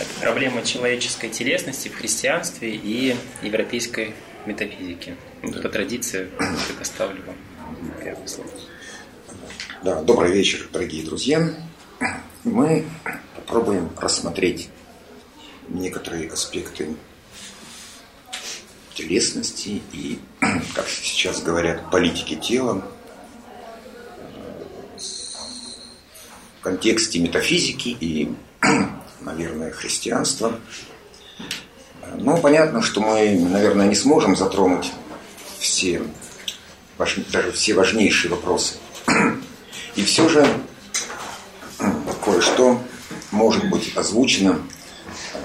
это проблема человеческой телесности в христианстве и европейской метафизике. Да. По традиции предоставлю вам первое слово. Да, добрый вечер, дорогие друзья. Мы попробуем рассмотреть некоторые аспекты телесности и, как сейчас говорят, политики тела в контексте метафизики и наверное, христианство. Ну, понятно, что мы, наверное, не сможем затронуть все, даже все важнейшие вопросы. И все же кое-что может быть озвучено э,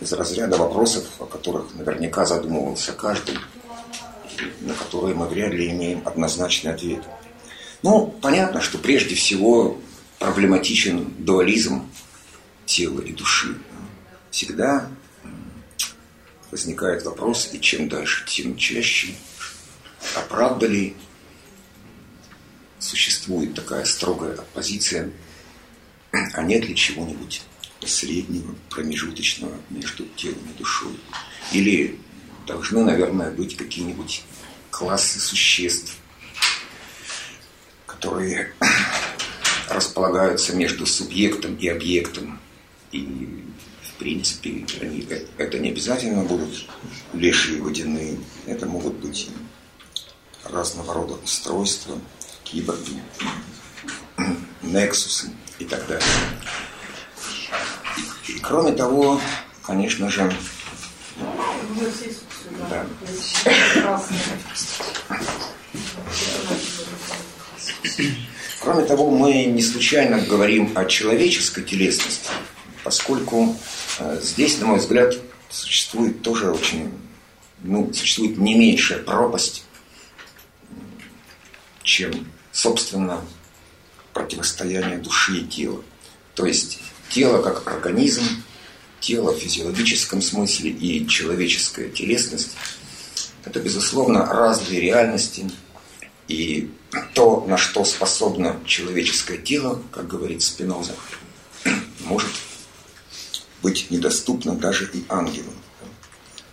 из разряда вопросов, о которых наверняка задумывался каждый, на которые мы вряд ли имеем однозначный ответ. Ну, понятно, что прежде всего проблематичен дуализм тела и души, всегда возникает вопрос, и чем дальше, тем чаще, а правда существует такая строгая оппозиция, а нет ли чего-нибудь среднего, промежуточного между телом и душой? Или должны, наверное, быть какие-нибудь классы существ, которые располагаются между субъектом и объектом, и, в принципе, они, это не обязательно будут лешие водяные. Это могут быть разного рода устройства, киборги, нексусы и так далее. И, и кроме того, конечно же, да. Кроме того, мы не случайно говорим о человеческой телесности, поскольку э, здесь, на мой взгляд, существует тоже очень, ну, существует не меньшая пропасть, чем, собственно, противостояние души и тела. То есть тело как организм, тело в физиологическом смысле и человеческая телесность – это, безусловно, разные реальности. И то, на что способно человеческое тело, как говорит Спиноза, может быть недоступно даже и ангелам.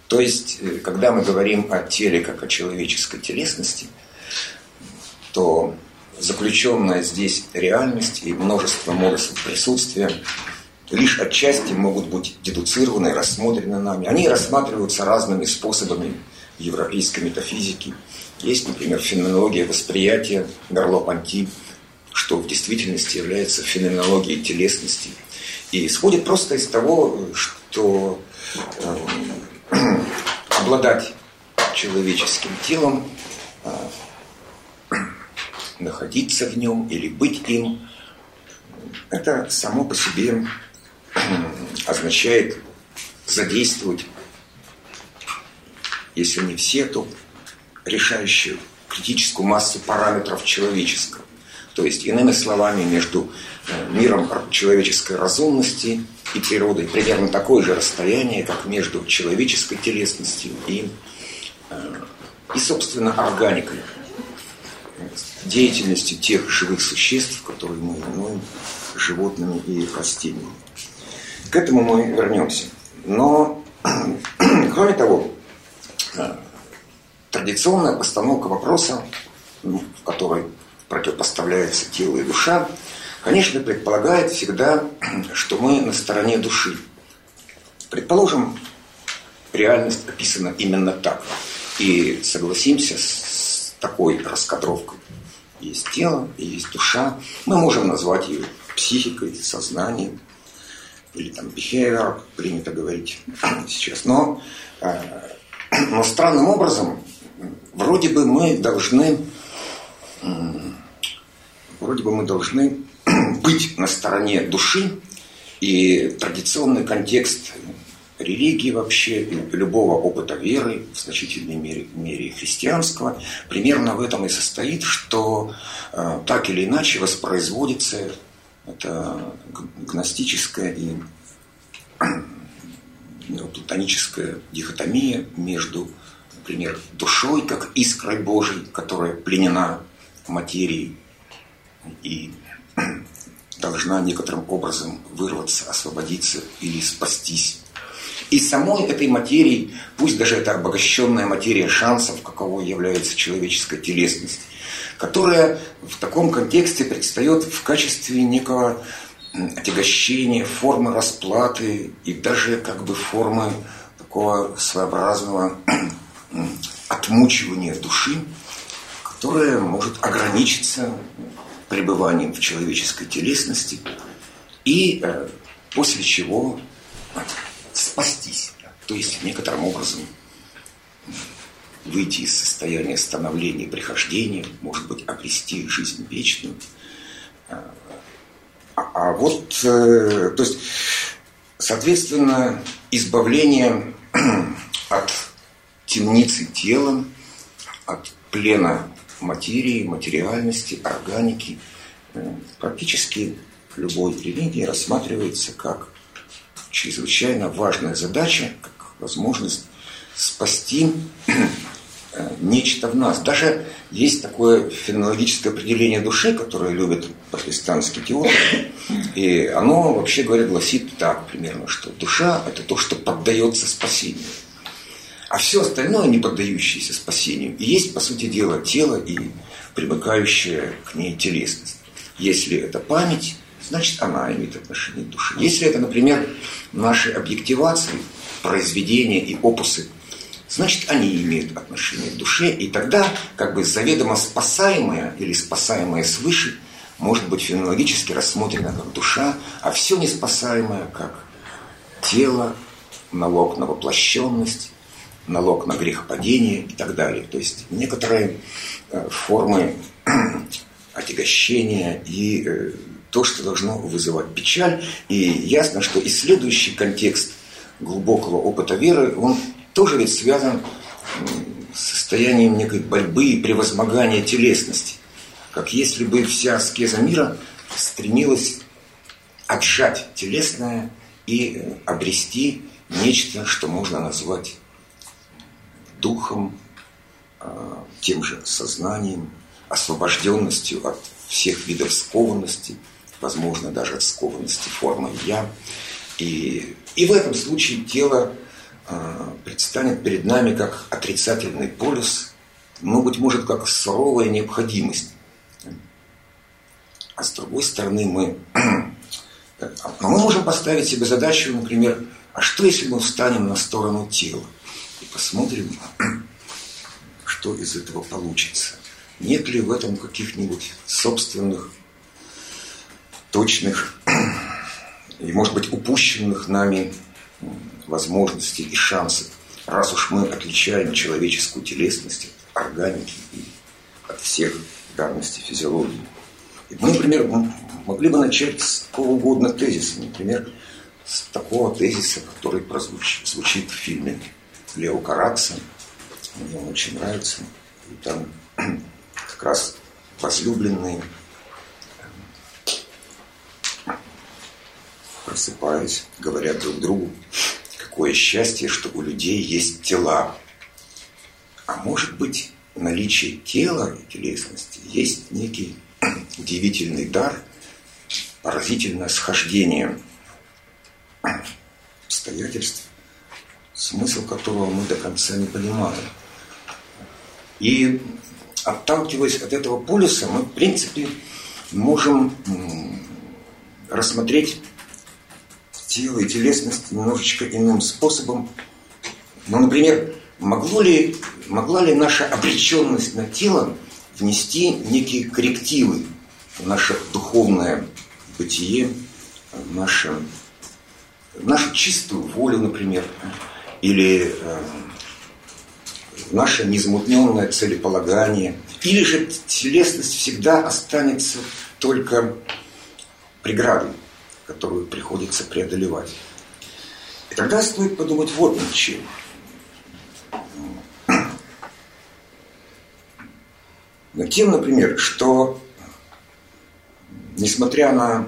То есть, э, когда мы говорим о теле как о человеческой телесности, то заключенная здесь реальность и множество модусов присутствия лишь отчасти могут быть дедуцированы, рассмотрены нами. Они рассматриваются разными способами европейской метафизике. Есть, например, феноменология восприятия Мерло-Понти, что в действительности является феноменологией телесности – и исходит просто из того, что э, обладать человеческим телом, э, находиться в нем или быть им, это само по себе э, означает задействовать, если не все, то решающую критическую массу параметров человеческого. То есть, иными словами, между э, миром человеческой разумности и природой примерно такое же расстояние, как между человеческой телесностью и, э, и собственно, органикой, деятельностью тех живых существ, которые мы именуем животными и растениями. К этому мы вернемся. Но, кроме того, э, традиционная постановка вопроса, в которой противопоставляется тело и душа, конечно, предполагает всегда, что мы на стороне души. Предположим, реальность описана именно так. И согласимся с такой раскадровкой. Есть тело есть душа. Мы можем назвать ее психикой, сознанием, или там behavior, принято говорить сейчас. Но, э, но странным образом, вроде бы мы должны вроде бы мы должны быть на стороне души, и традиционный контекст религии вообще, любого опыта веры, в значительной мере, мере христианского, примерно в этом и состоит, что э, так или иначе воспроизводится это гностическая и платоническая дихотомия между, например, душой, как искрой Божией, которая пленена материей и должна некоторым образом вырваться, освободиться или спастись. И самой этой материи, пусть даже это обогащенная материя шансов, каково является человеческая телесность, которая в таком контексте предстает в качестве некого отягощения, формы расплаты и даже как бы формы такого своеобразного отмучивания души, которое может ограничиться пребыванием в человеческой телесности и э, после чего спастись, то есть некоторым образом выйти из состояния становления и прихождения, может быть, обрести жизнь вечную. А, а вот, э, то есть, соответственно, избавление от темницы тела, от плена материи, материальности, органики, э, практически в любой религии рассматривается как чрезвычайно важная задача, как возможность спасти э, нечто в нас. Даже есть такое феноменологическое определение души, которое любят протестантские теологи. И оно, вообще говоря, гласит так примерно, что душа – это то, что поддается спасению. А все остальное, не поддающееся спасению, есть, по сути дела, тело и примыкающая к ней телесность. Если это память, значит, она имеет отношение к душе. Если это, например, наши объективации, произведения и опусы, значит, они имеют отношение к душе, и тогда как бы заведомо спасаемое или спасаемое свыше может быть феноменологически рассмотрено как душа, а все неспасаемое как тело, налог на воплощенность, налог на грехопадение и так далее. То есть некоторые э, формы отягощения и э, то, что должно вызывать печаль. И ясно, что и следующий контекст глубокого опыта веры, он тоже ведь связан с состоянием некой борьбы и превозмогания телесности. Как если бы вся аскеза мира стремилась отжать телесное и обрести нечто, что можно назвать духом, а, тем же сознанием, освобожденностью от всех видов скованности, возможно, даже от скованности формы «я». И, и в этом случае тело э, предстанет перед нами как отрицательный полюс, но, быть может, как суровая необходимость. А с другой стороны, мы, но мы можем поставить себе задачу, например, а что если мы встанем на сторону тела посмотрим, что из этого получится? Нет ли в этом каких-нибудь собственных точных и, может быть, упущенных нами возможностей и шансов, раз уж мы отличаем человеческую телесность от органики и от всех данностей физиологии. И мы, например, могли бы начать с какого угодно тезиса, например, с такого тезиса, который прозвучит, звучит в фильме Лео Каракса. Мне он очень нравится. И там как раз возлюбленные просыпаясь, говорят друг другу, какое счастье, что у людей есть тела. А может быть, наличие тела и телесности есть некий удивительный дар, поразительное схождение обстоятельств, смысл которого мы до конца не понимаем. И отталкиваясь от этого полюса, мы, в принципе, можем рассмотреть тело и телесность немножечко иным способом. Ну, например, могло ли, могла ли наша обреченность на тело внести некие коррективы в наше духовное бытие, в наше, в нашу чистую волю, например, или э, наше незамутненное целеполагание, или же телесность всегда останется только преградой которую приходится преодолевать. тогда стоит подумать вот над чем. Над тем, например, что несмотря на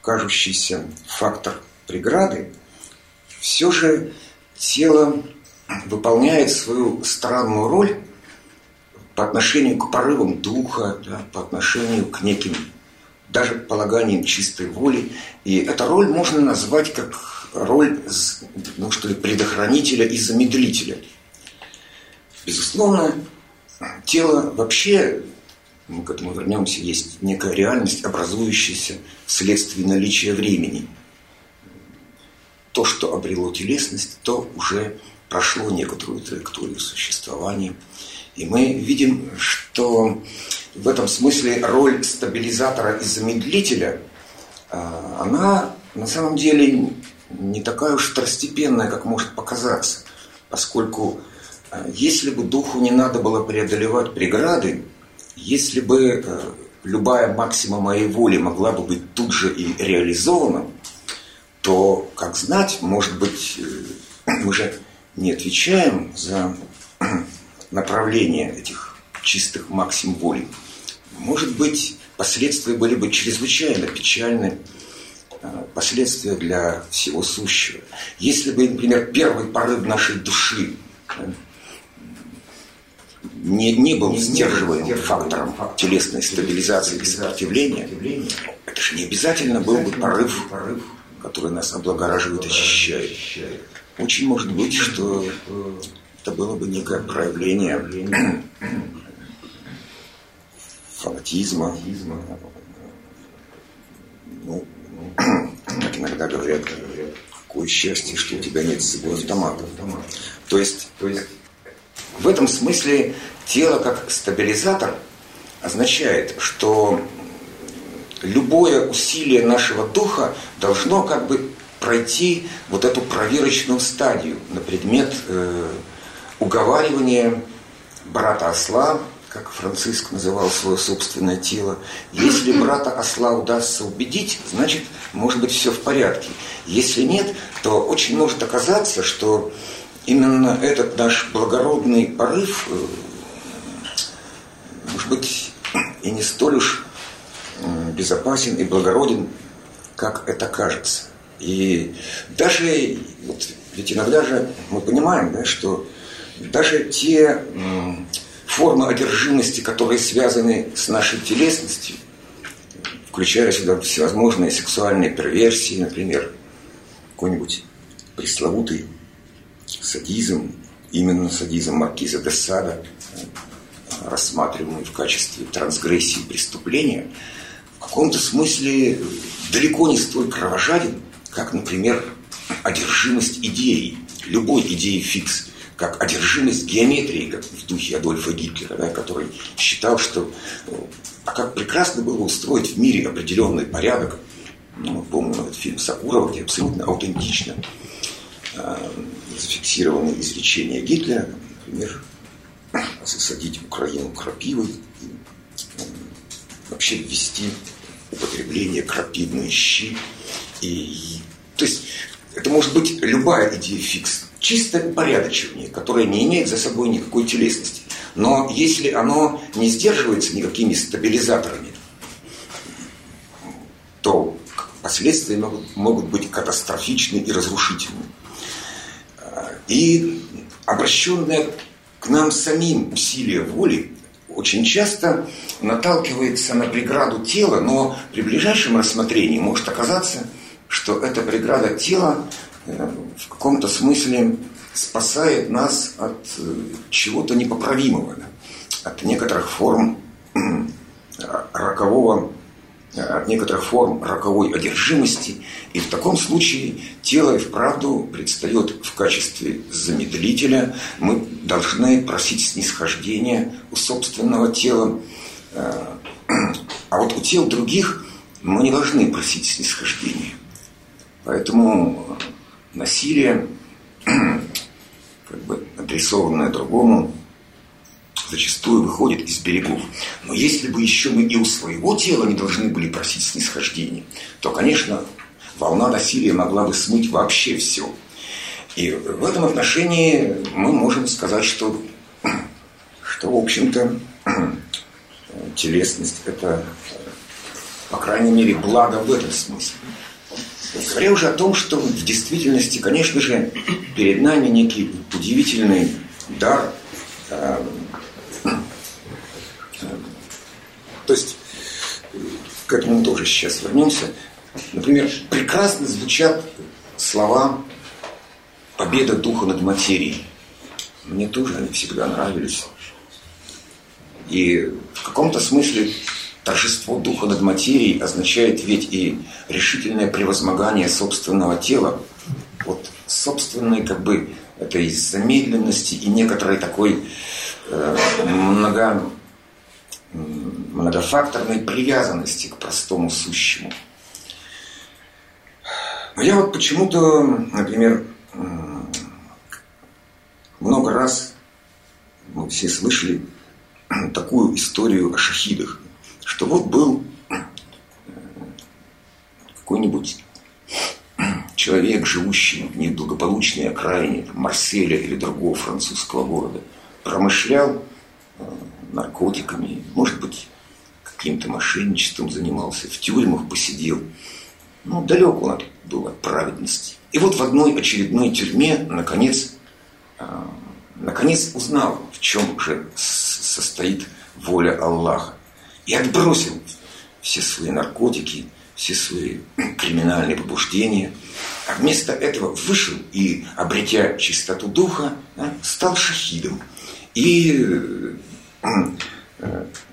кажущийся фактор преграды, все же тело выполняет свою странную роль по отношению к порывам духа, да, по отношению к неким даже полаганиям чистой воли. И эту роль можно назвать как роль ну, что ли, предохранителя и замедлителя. Безусловно, тело вообще, мы к этому вернемся, есть некая реальность, образующаяся вследствие наличия времени. То, что обрело телесность, то уже прошло некоторую траекторию существования. И мы видим, что в этом смысле роль стабилизатора и замедлителя, а, она на самом деле не такая уж второстепенная, как может показаться. Поскольку а, если бы духу не надо было преодолевать преграды, если бы э, любая максима моей воли могла бы быть тут же и реализована, то, как знать, может быть, э, мы же не отвечаем за направление этих чистых максим воли. Может быть, последствия были бы чрезвычайно печальны, э, последствия для всего сущего. Если бы, например, первый порыв нашей души не, не был сдерживаемым фактором телесной стабилизации и сопротивления, это же не обязательно был бы порыв, который нас облагораживает очищает. Очень может быть, что это было бы некое проявление фанатизма, ну, как иногда говорят, какое счастье, что у тебя нет с собой автомата. То есть, то есть в этом смысле тело как стабилизатор означает, что любое усилие нашего духа должно как бы пройти вот эту проверочную стадию на предмет э, уговаривания брата осла, как Франциск называл свое собственное тело. Если брата осла удастся убедить, значит, может быть, все в порядке. Если нет, то очень может оказаться, что именно этот наш благородный порыв, э, может быть, и не столь уж безопасен и благороден, как это кажется. И даже, вот, ведь иногда же мы понимаем, да, что даже те формы одержимости, которые связаны с нашей телесностью, включая сюда всевозможные сексуальные перверсии, например, какой-нибудь пресловутый садизм, именно садизм маркиза де Сада, рассматриваемый в качестве трансгрессии преступления, каком-то смысле далеко не столь кровожаден, как, например, одержимость идеей, любой идеей фикс, как одержимость геометрией, как в духе Адольфа Гитлера, да, который считал, что а как прекрасно было устроить в мире определенный порядок. Ну, мы помним этот фильм Сакурова, где абсолютно аутентично э, зафиксированы изречения Гитлера, например, засадить Украину крапивой, э, вообще ввести употребление крапивной щи. И, то есть это может быть любая идея фикс, чисто порядочнее, которая не имеет за собой никакой телесности. Но если оно не сдерживается никакими стабилизаторами, то последствия могут, могут быть катастрофичны и разрушительны. И обращенное к нам самим усилие воли очень часто наталкивается на преграду тела, но при ближайшем рассмотрении может оказаться, что эта преграда тела э, в каком-то смысле спасает нас от э, чего-то непоправимого, от некоторых форм рокового от некоторых форм роковой одержимости, и в таком случае тело и вправду предстает в качестве замедлителя. Мы должны просить снисхождения у собственного тела. Э, а вот у тел других мы не должны просить снисхождения. Поэтому насилие, как бы адресованное другому, зачастую выходит из берегов. Но если бы еще мы и у своего тела не должны были просить снисхождения, то, конечно, волна насилия могла бы смыть вообще все. И в этом отношении мы можем сказать, что, что в общем-то, телесность – это, по крайней мере, благо в этом смысле. Говоря уже о том, что в действительности, конечно же, перед нами некий удивительный дар. Э, э, то есть, к этому тоже сейчас вернемся. Например, прекрасно звучат слова «победа духа над материей». Мне тоже они всегда нравились. И в каком-то смысле торжество духа над материей означает ведь и решительное превозмогание собственного тела. Вот собственной как бы этой замедленности и некоторой такой э, много, многофакторной привязанности к простому сущему. Но я вот почему-то, например, много раз мы все слышали такую историю о шахидах, что вот был какой-нибудь человек, живущий в неблагополучной окраине Марселя или другого французского города, промышлял э, наркотиками, может быть, каким-то мошенничеством занимался, в тюрьмах посидел. Ну, далек он от, был праведности. И вот в одной очередной тюрьме, наконец, э, наконец узнал, в чем же состоит воля Аллаха. И отбросил все свои наркотики, все свои криминальные побуждения, а вместо этого вышел и, обретя чистоту духа, стал шахидом. И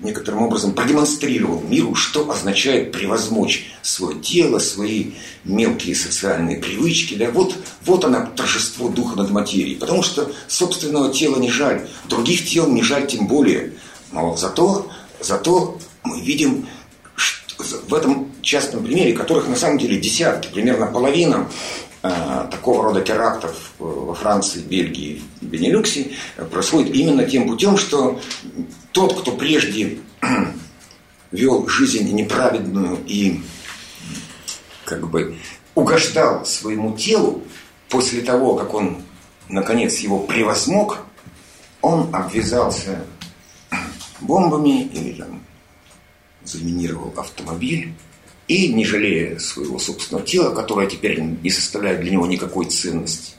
некоторым образом продемонстрировал миру, что означает превозмочь свое тело, свои мелкие социальные привычки. Да? Вот, вот она, торжество духа над материей. Потому что собственного тела не жаль, других тел не жаль тем более. Но зато, зато мы видим в этом частном примере, которых на самом деле десятки, примерно половина э, такого рода терактов во Франции, Бельгии, Бенилюксе э, происходит именно тем путем, что тот, кто прежде вел жизнь неправедную и как бы угождал своему телу, после того, как он наконец его превозмог, он обвязался бомбами или там заминировал автомобиль и, не жалея своего собственного тела, которое теперь не составляет для него никакой ценности,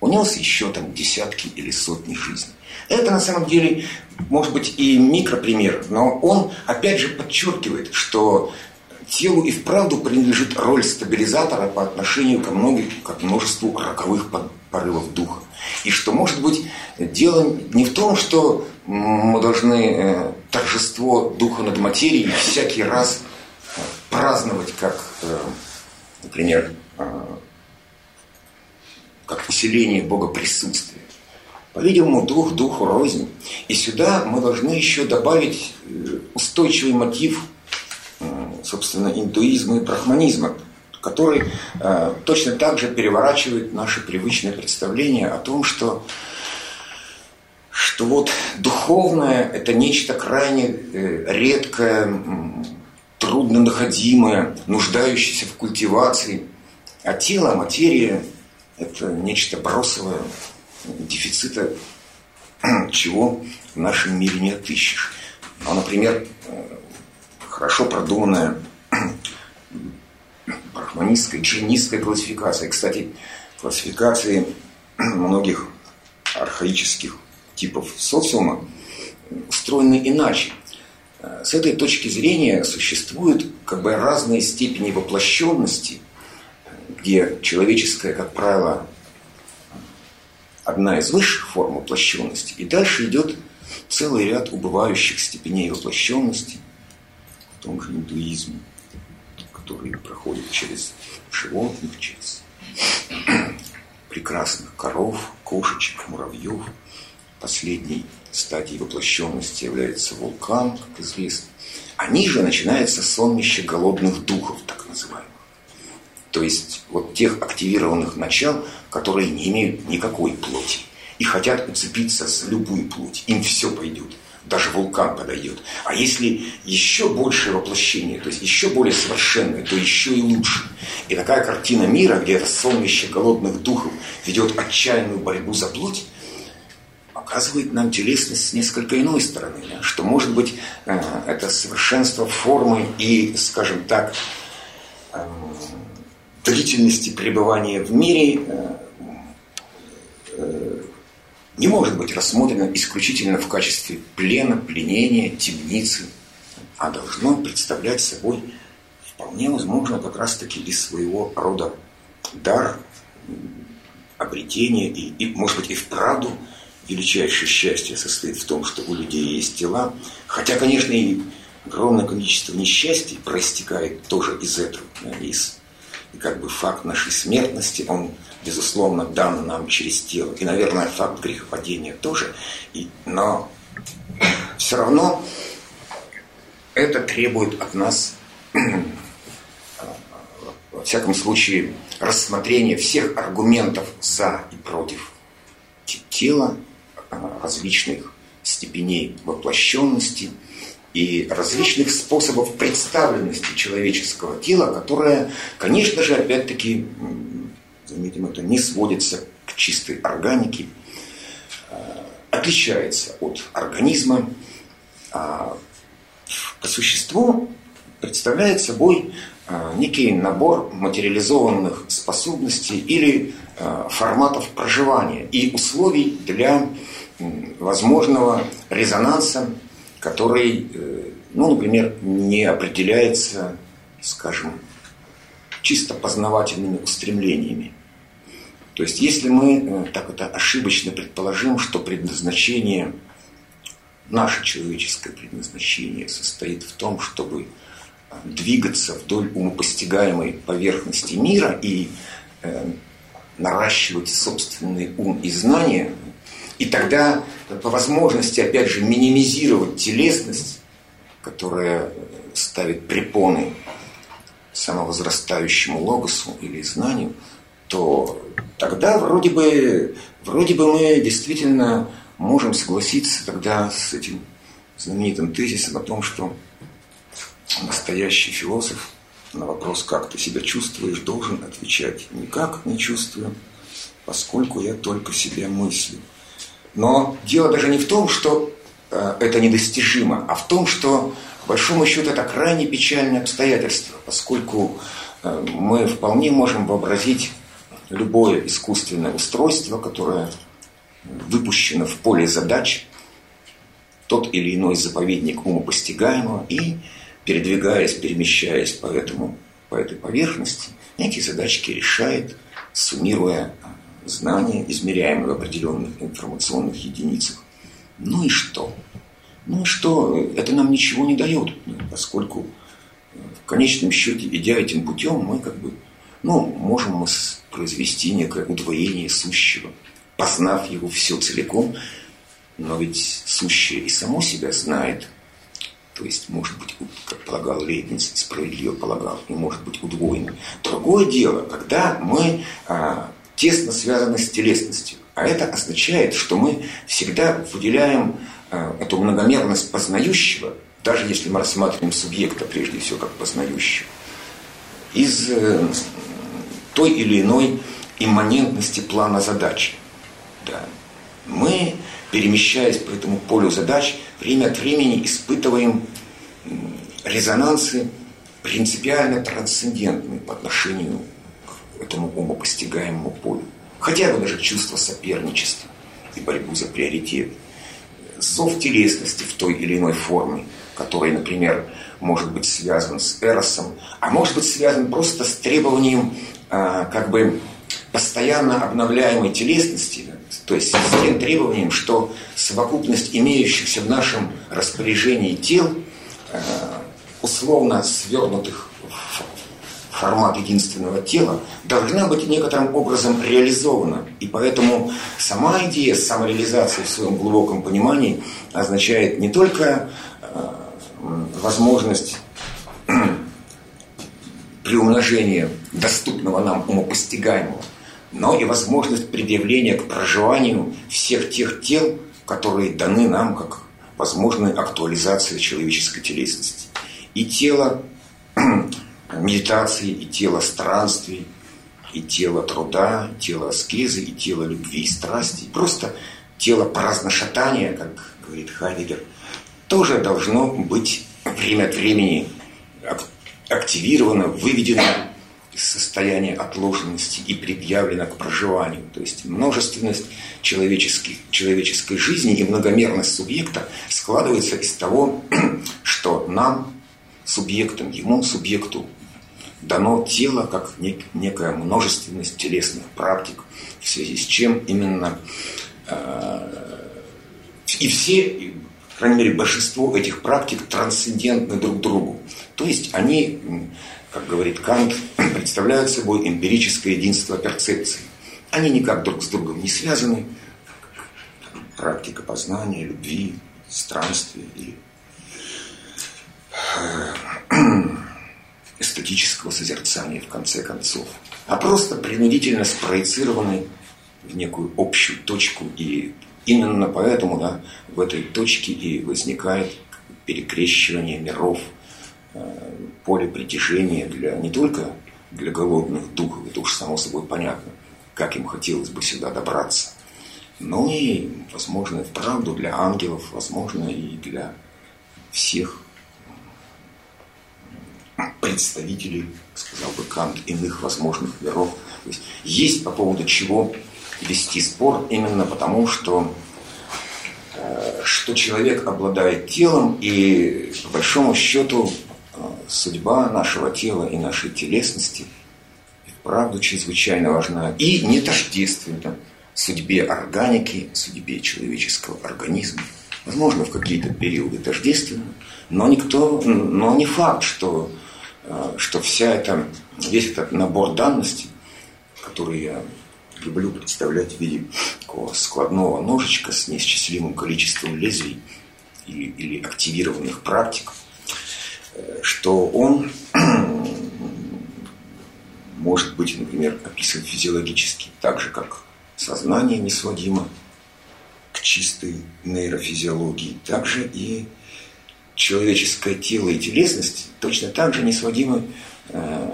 унес еще там десятки или сотни жизней. Это на самом деле может быть и микропример, но он опять же подчеркивает, что телу и вправду принадлежит роль стабилизатора по отношению ко, многим, к множеству роковых порывов духа. И что, может быть, дело не в том, что мы должны э, торжество духа над материей всякий раз праздновать, как, э, например, как усиление Бога присутствия. По-видимому, дух духу рознь. И сюда мы должны еще добавить устойчивый мотив, собственно, индуизма и брахманизма, который точно так же переворачивает наше привычное представление о том, что что вот духовное – это нечто крайне э, редкое, трудно находимое, нуждающееся в культивации, а тело, материя – это нечто бросовое, дефицита чего в нашем мире не отыщешь. Ну, например, э, хорошо продуманная брахманистская, джинистская классификация. Кстати, классификации многих архаических типов социума устроены иначе. Э, с этой точки зрения существуют как бы разные степени воплощенности, где человеческое, как правило, одна из высших форм воплощенности, и дальше идет целый ряд убывающих степеней воплощенности в том же индуизме, который проходит через животных, через прекрасных коров, кошечек, муравьев – последней стадией воплощенности является вулкан, как известно. А ниже начинается сонмище голодных духов, так называемых. То есть вот тех активированных начал, которые не имеют никакой плоти и хотят уцепиться за любую плоть. Им все пойдет. даже вулкан подойдет. А если еще большее воплощение, то есть еще более совершенное, то еще и лучше. И такая картина мира, где это сонмище голодных духов ведет отчаянную борьбу за плоть, показывает нам телесность с несколько иной стороны. Что может быть э, это совершенство формы и, скажем так, э, длительности пребывания в мире э, не может быть рассмотрено исключительно в качестве плена, пленения, темницы, а должно представлять собой вполне возможно как раз-таки и своего рода дар, обретение и, и, может быть, и вправду величайшее счастье состоит в том, что у людей есть тела. Хотя, конечно, и огромное количество несчастий проистекает тоже из этого, из и как бы факт нашей смертности, он безусловно, дан нам через тело. И, наверное, факт грехопадения тоже. И, но все равно это требует от нас, во всяком случае, рассмотрения всех аргументов за и против тела, различных степеней воплощенности и различных способов представленности человеческого тела, которое, конечно же, опять-таки заметим, это не сводится к чистой органике, а, отличается от организма, а по существу представляет собой а, некий набор материализованных способностей или форматов проживания и условий для возможного резонанса, который, э, ну, например, не определяется, скажем, чисто познавательными устремлениями. То есть если мы э, так это ошибочно предположим, что предназначение, наше человеческое предназначение состоит в том, чтобы э, двигаться вдоль умопостигаемой поверхности мира и э, наращивать собственный ум и знания, и тогда по возможности, опять же, минимизировать телесность, которая ставит препоны самовозрастающему логосу или знанию – то тогда вроде бы, вроде бы мы действительно можем согласиться тогда с этим знаменитым тезисом о том, что настоящий философ на вопрос, как ты себя чувствуешь, должен отвечать никак не чувствую, поскольку я только себя мыслю. Но дело даже не в том, что э, это недостижимо, а в том, что, по большому счету, это крайне печальное обстоятельство, поскольку э, мы вполне можем вообразить любое искусственное устройство, которое выпущено в поле задач, тот или иной заповедник умопостигаемого, и, передвигаясь, перемещаясь по, этому, по этой поверхности, эти задачки решает, суммируя знания, измеряемые в определенных информационных единицах. Ну и что? Ну и что? Это нам ничего не дает, поскольку в конечном счете, идя этим путем, мы как бы, ну, можем мы произвести некое удвоение сущего, познав его все целиком, но ведь сущее и само себя знает, то есть, может быть, как полагал Лейбниц, справедливо полагал, и может быть удвоенным. Другое дело, когда мы а, тесно связаны с телесностью, а это означает, что мы всегда выделяем а, эту многомерность познающего, даже если мы рассматриваем субъекта прежде всего как познающего, из э, той или иной имманентности плана задач. Да. Мы, перемещаясь по этому полю задач, время от времени испытываем резонансы принципиально трансцендентные по отношению этому умопостигаемому полю. Хотя бы даже чувство соперничества и борьбу за приоритет. Зов телесности в той или иной форме, который, например, может быть связан с эросом, а может быть связан просто с требованием а, как бы постоянно обновляемой телесности, то есть с тем требованием, что совокупность имеющихся в нашем распоряжении тел, а, условно свернутых формат единственного тела, должна быть некоторым образом реализована. И поэтому сама идея самореализации в своем глубоком понимании означает не только а, возможность приумножения доступного нам умопостигаемого, но и возможность предъявления к проживанию всех тех тел, которые даны нам как возможной актуализации человеческой телесности. И тело медитации, и тело странствий, и тело труда, и тело аскезы, и тело любви и страсти. Просто тело праздношатания, как говорит Хайдегер, тоже должно быть время от времени активировано, выведено из состояния отложенности и предъявлено к проживанию. То есть множественность человеческой, человеческой жизни и многомерность субъекта складывается из того, что нам, субъектам, ему, субъекту, дано тело как некая множественность телесных практик, в связи с чем именно э, и все, по крайней мере, большинство этих практик трансцендентны друг другу. То есть они, как говорит Кант, представляют собой эмпирическое единство перцепции. Они никак друг с другом не связаны. Практика познания, любви, странствия или э, эстетического созерцания, в конце концов, а просто принудительно спроецированы в некую общую точку. И именно поэтому да, в этой точке и возникает перекрещивание миров, э, поле притяжения для, не только для голодных духов, это уж само собой понятно, как им хотелось бы сюда добраться, но и, возможно, и вправду для ангелов, возможно, и для всех представителей, сказал бы Кант, иных возможных миров. То есть, есть по поводу чего вести спор именно потому, что, э, что человек обладает телом, и по большому счету э, судьба нашего тела и нашей телесности правда чрезвычайно важна и не тождественна судьбе органики, судьбе человеческого организма. Возможно, в какие-то периоды тождественно, но никто, но не факт, что что вся эта, весь этот набор данностей, который я люблю представлять в виде такого складного ножичка с неисчислимым количеством лезвий или, или активированных практик, э, что он может быть, например, описан физиологически, так же, как сознание не сводимо к чистой нейрофизиологии, также и человеческое тело и телесность точно так же не сводимы э,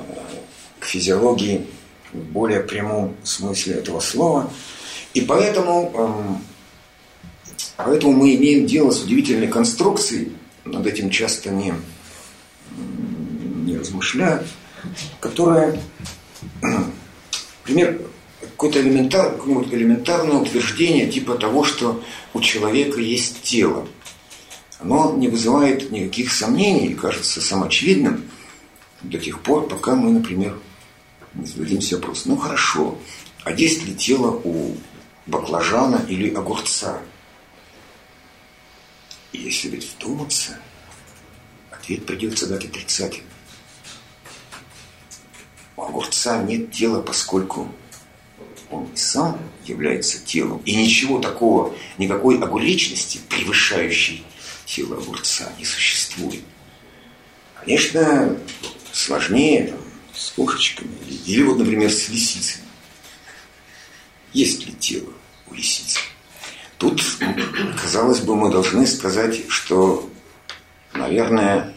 к физиологии в более прямом смысле этого слова. И поэтому, эм, поэтому мы имеем дело с удивительной конструкцией, над этим часто не, не размышляют, которая, например, какое-то элементар, какое элементарное утверждение типа того, что у человека есть тело оно не вызывает никаких сомнений и кажется самоочевидным до тех пор, пока мы, например, не зададимся вопросом, ну хорошо, а есть ли тело у баклажана или огурца? И если ведь вдуматься, ответ придется дать отрицательный. У огурца нет тела, поскольку он сам является телом. И ничего такого, никакой огуречности, превышающей тело огурца не существует. Конечно, сложнее там, с кошечками или вот, например, с лисицами. Есть ли тело у лисицы? Тут, казалось бы, мы должны сказать, что, наверное,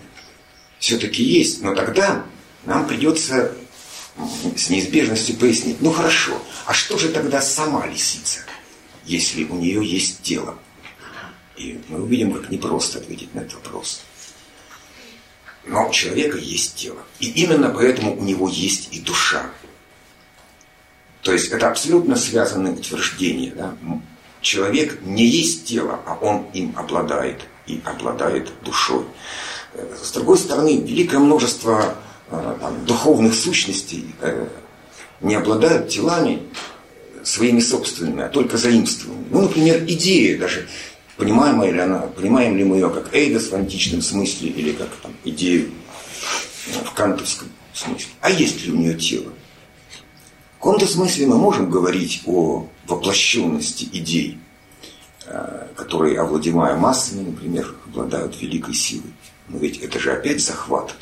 все-таки есть. Но тогда нам придется с неизбежностью пояснить. Ну хорошо, а что же тогда сама лисица, если у нее есть тело? И мы увидим, как непросто ответить на этот вопрос. Но у человека есть тело. И именно поэтому у него есть и душа. То есть это абсолютно связанные утверждения. Да? Человек не есть тело, а он им обладает и обладает душой. Э, с другой стороны, великое множество э, там, духовных сущностей э, не обладают телами своими собственными, а только заимствованными. Ну, например, идея даже Понимаем ли, она, понимаем ли мы ее как эйдос в античном смысле или как там, идею ну, в кантовском смысле? А есть ли у нее тело? В каком-то смысле мы можем говорить о воплощенности идей, э, которые, овладевая массами, например, обладают великой силой. Но ведь это же опять захват.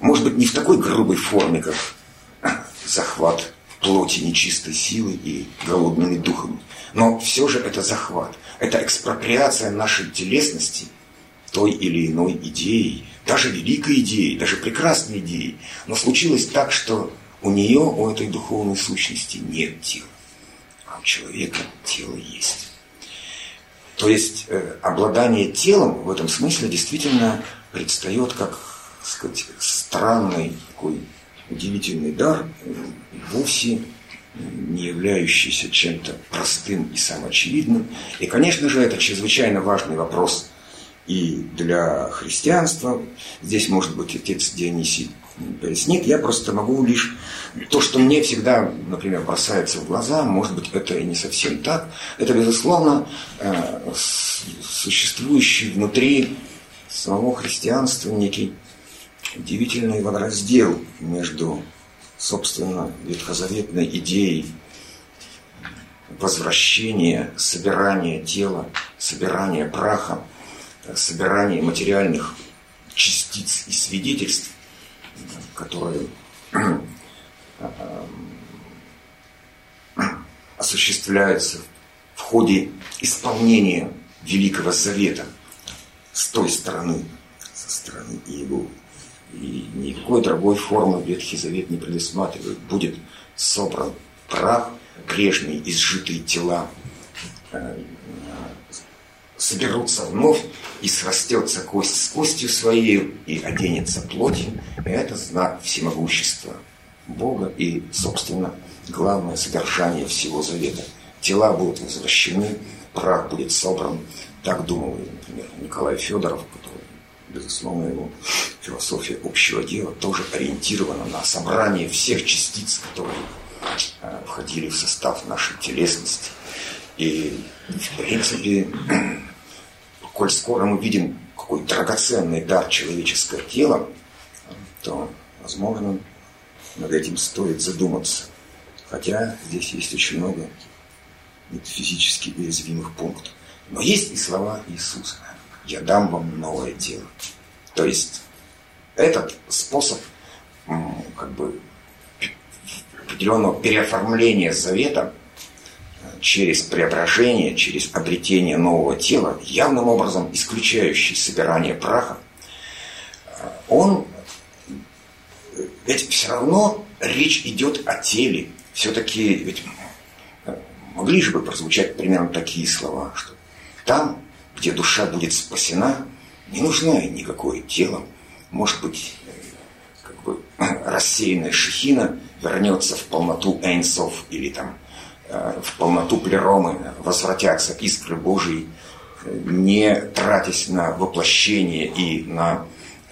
Может быть, не в такой грубой форме, как захват плоти нечистой силы и голодными духами. Но все же это захват, это экспроприация нашей телесности той или иной идеей, даже великой идеей, даже прекрасной идеей. Но случилось так, что у нее, у этой духовной сущности нет тела, а у человека тело есть. То есть э, обладание телом в этом смысле действительно предстает как сказать, странный такой удивительный дар, вовсе не являющийся чем-то простым и самоочевидным. И, конечно же, это чрезвычайно важный вопрос и для христианства. Здесь, может быть, отец Дионисий пояснит. Я просто могу лишь... То, что мне всегда, например, бросается в глаза, может быть, это и не совсем так. Это, безусловно, э, существующий внутри самого христианства некий удивительный водораздел между, собственно, ветхозаветной идеей возвращения, собирания тела, собирания праха, собирания материальных частиц и свидетельств, которые осуществляются в ходе исполнения Великого Завета с той стороны, со стороны Иеговы и никакой другой формы Ветхий Завет не предусматривает. Будет собран прах, прежние изжитые тела э, соберутся вновь, и срастется кость с костью своей, и оденется плоть. И это знак всемогущества Бога и, собственно, главное содержание всего завета. Тела будут возвращены, прах будет собран. Так думал, например, Николай Федоров, который безусловно, его философия общего дела тоже ориентирована на собрание всех частиц, которые э, входили в состав нашей телесности. И, в принципе, коль скоро мы видим какой драгоценный дар человеческого тела, то, возможно, над этим стоит задуматься. Хотя здесь есть очень много физически уязвимых пунктов. Но есть и слова Иисуса я дам вам новое тело. То есть этот способ как бы определенного переоформления завета э, через преображение, через обретение нового тела, явным образом исключающий собирание праха, э, он, э, ведь все равно речь идет о теле. Все-таки ведь могли же бы прозвучать примерно такие слова, что там где душа будет спасена, не нужно никакое тело. Может быть, как бы рассеянная шехина вернется в полноту Эйнсов или там э, в полноту плеромы возвратятся искры Божьи, не тратясь на воплощение и на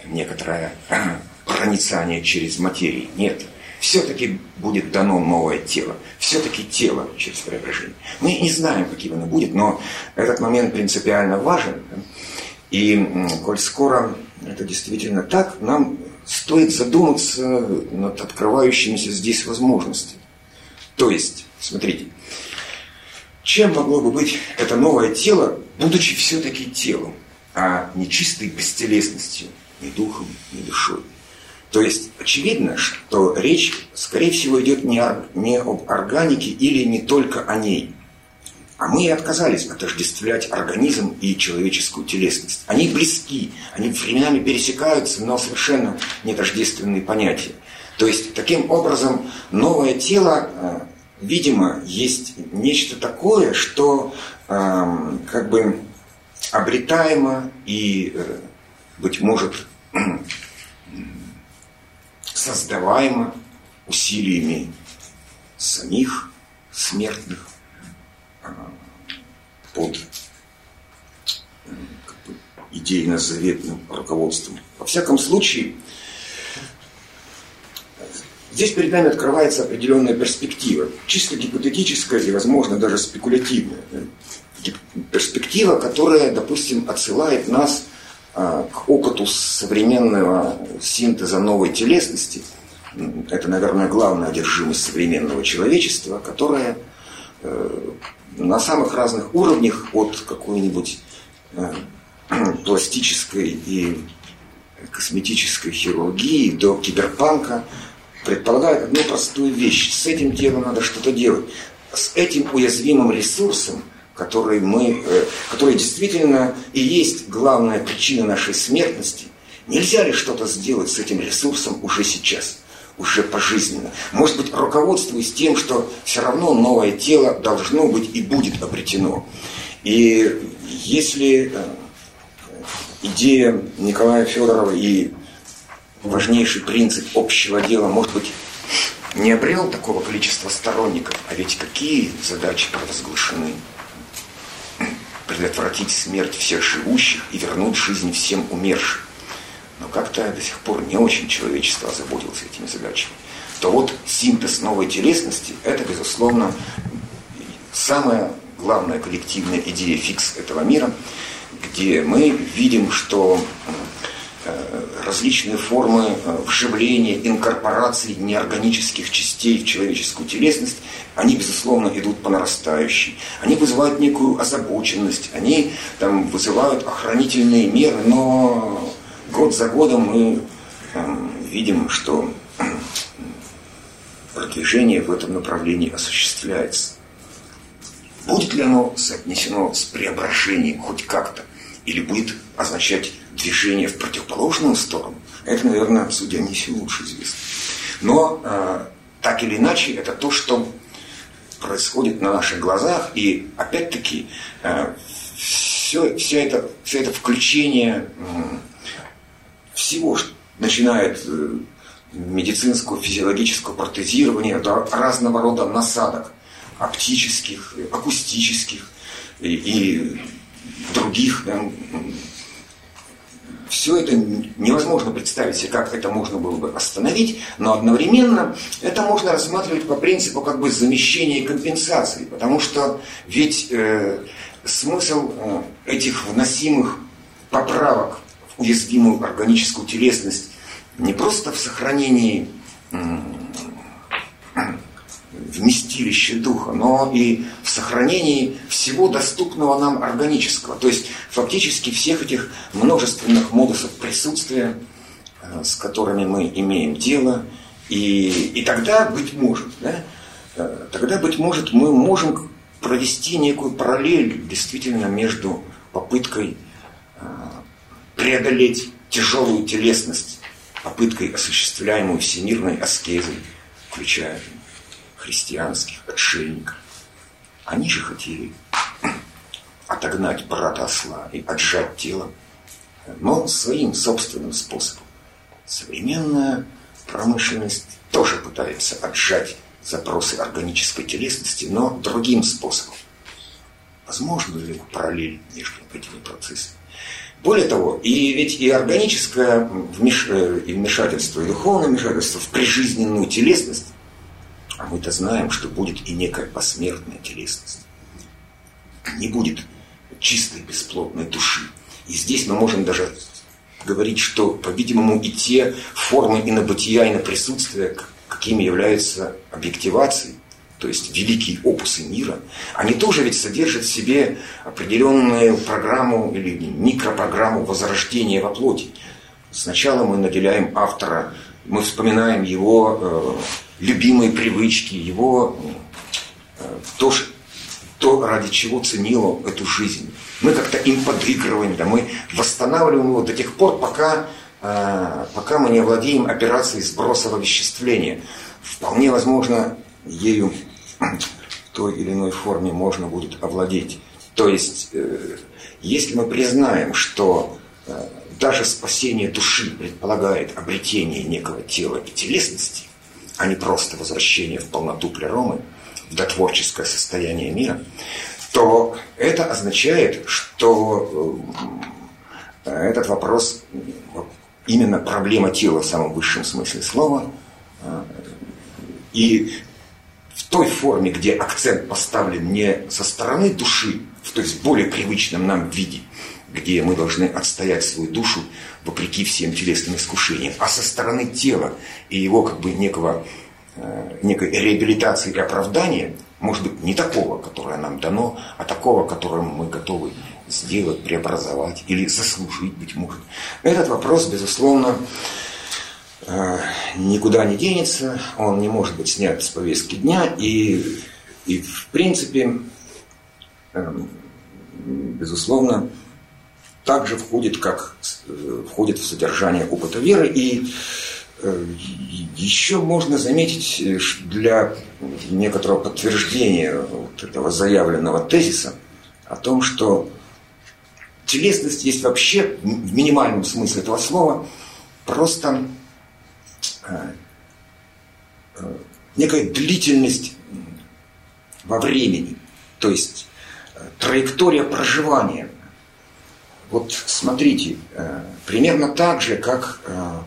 некоторое проницание через материю. Нет, все-таки будет дано новое тело. Все-таки тело через преображение. Мы не знаем, каким оно будет, но этот момент принципиально важен. И коль скоро это действительно так, нам стоит задуматься над открывающимися здесь возможностями. То есть, смотрите, чем могло бы быть это новое тело, будучи все-таки телом, а не чистой бестелесностью, ни духом, ни душой? То есть очевидно, что речь, скорее всего, идет не, о, не об органике или не только о ней. А мы отказались отождествлять организм и человеческую телесность. Они близки, они временами пересекаются, но совершенно нетождественные понятия. То есть, таким образом, новое тело, э, видимо, есть нечто такое, что э, как бы обретаемо и, э, быть может, создаваемо усилиями самих смертных а, под как идейно-заветным руководством. Во всяком случае, здесь перед нами открывается определенная перспектива, чисто гипотетическая и, возможно, даже спекулятивная. Перспектива, которая, допустим, отсылает нас к опыту современного синтеза новой телесности, это, наверное, главная одержимость современного человечества, которая э, на самых разных уровнях, от какой-нибудь э, пластической и косметической хирургии до киберпанка, предполагает одну простую вещь. С этим телом надо что-то делать. С этим уязвимым ресурсом, который, мы, э, который действительно и есть главная причина нашей смертности, нельзя ли что-то сделать с этим ресурсом уже сейчас? уже пожизненно. Может быть, руководствуясь тем, что все равно новое тело должно быть и будет обретено. И если э, идея Николая Федорова и важнейший принцип общего дела, может быть, не обрел такого количества сторонников, а ведь какие задачи провозглашены? Предотвратить смерть всех живущих и вернуть жизнь всем умершим. Но как-то до сих пор не очень человечество озаботилось этими задачами. То вот синтез новой телесности – это, безусловно, самая главная коллективная идея фикс этого мира, где мы видим, что различные формы э, вживления, инкорпорации неорганических частей в человеческую телесность, они, безусловно, идут по нарастающей. Они вызывают некую озабоченность, они там, вызывают охранительные меры, но год за годом мы э, видим, что продвижение в этом направлении осуществляется. Будет ли оно соотнесено с преображением хоть как-то? Или будет означать движение в противоположную сторону, это, наверное, судья Ниси лучше известно. Но э, так или иначе, это то, что происходит на наших глазах, и опять-таки э, все, все, это, все это включение э, всего, начинает э, медицинского, физиологического протезирования до разного рода насадок, оптических, акустических и, и других да, все это невозможно представить себе, как это можно было бы остановить, но одновременно это можно рассматривать по принципу как бы замещения и компенсации, потому что ведь э, смысл э, этих вносимых поправок в уязвимую органическую телесность не просто в сохранении вместилище духа, но и в сохранении всего доступного нам органического. То есть фактически всех этих множественных модусов присутствия, э, с которыми мы имеем дело. И, и тогда, быть может, да, э, тогда, быть может, мы можем провести некую параллель действительно между попыткой э, преодолеть тяжелую телесность, попыткой, осуществляемую всемирной аскезой, включая христианских отшельников. Они же хотели отогнать брата осла и отжать тело, но своим собственным способом. Современная промышленность тоже пытается отжать запросы органической телесности, но другим способом. Возможно ли параллель между этими процессами? Более того, и ведь и органическое. Э, вмешательство, и духовное вмешательство в прижизненную телесность а мы-то знаем, что будет и некая посмертная телесность. Не будет чистой бесплотной души. И здесь мы можем даже говорить, что, по-видимому, и те формы инобытия, иноприсутствия, какими являются объективации, то есть великие опусы мира, они тоже ведь содержат в себе определенную программу или микропрограмму возрождения во плоти. Сначала мы наделяем автора, мы вспоминаем его э, любимые привычки, его э, то, то, ради чего ценил эту жизнь. Мы как-то им подыгрываем, да, мы восстанавливаем его до тех пор, пока, э, пока мы не овладеем операцией сброса веществления. Вполне возможно, ею в той или иной форме можно будет овладеть. То есть, э, если мы признаем, что даже спасение души предполагает обретение некого тела и телесности, а не просто возвращение в полноту природы, в дотворческое состояние мира, то это означает, что э, этот вопрос, именно проблема тела в самом высшем смысле слова, э, и в той форме, где акцент поставлен не со стороны души, то есть более привычном нам виде, где мы должны отстоять свою душу вопреки всем телесным искушениям, а со стороны тела и его как бы некого, э, некой реабилитации и оправдания, может быть, не такого, которое нам дано, а такого, которое мы готовы сделать, преобразовать или заслужить, быть может. Этот вопрос, безусловно, э, никуда не денется, он не может быть снят с повестки дня, и, и в принципе, э, безусловно, также входит, как э, входит в содержание опыта веры. И э, еще можно заметить э, для некоторого подтверждения вот этого заявленного тезиса о том, что телесность есть вообще в минимальном смысле этого слова просто некая длительность во времени, то есть траектория проживания – вот смотрите, э, примерно так же, как э,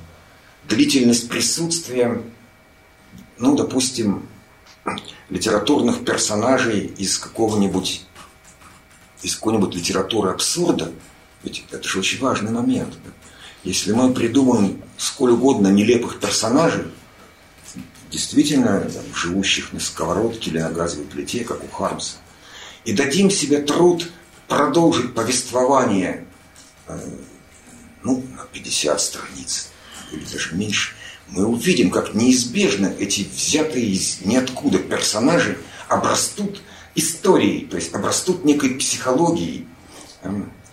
длительность присутствия, ну, допустим, литературных персонажей из какого-нибудь из какой-нибудь литературы абсурда, ведь это же очень важный момент. Если мы придумаем сколь угодно нелепых персонажей, действительно там, живущих на сковородке или на газовой плите, как у Хармса, и дадим себе труд продолжить повествование ну, на 50 страниц или даже меньше, мы увидим, как неизбежно эти взятые из ниоткуда персонажи обрастут историей, то есть обрастут некой психологией.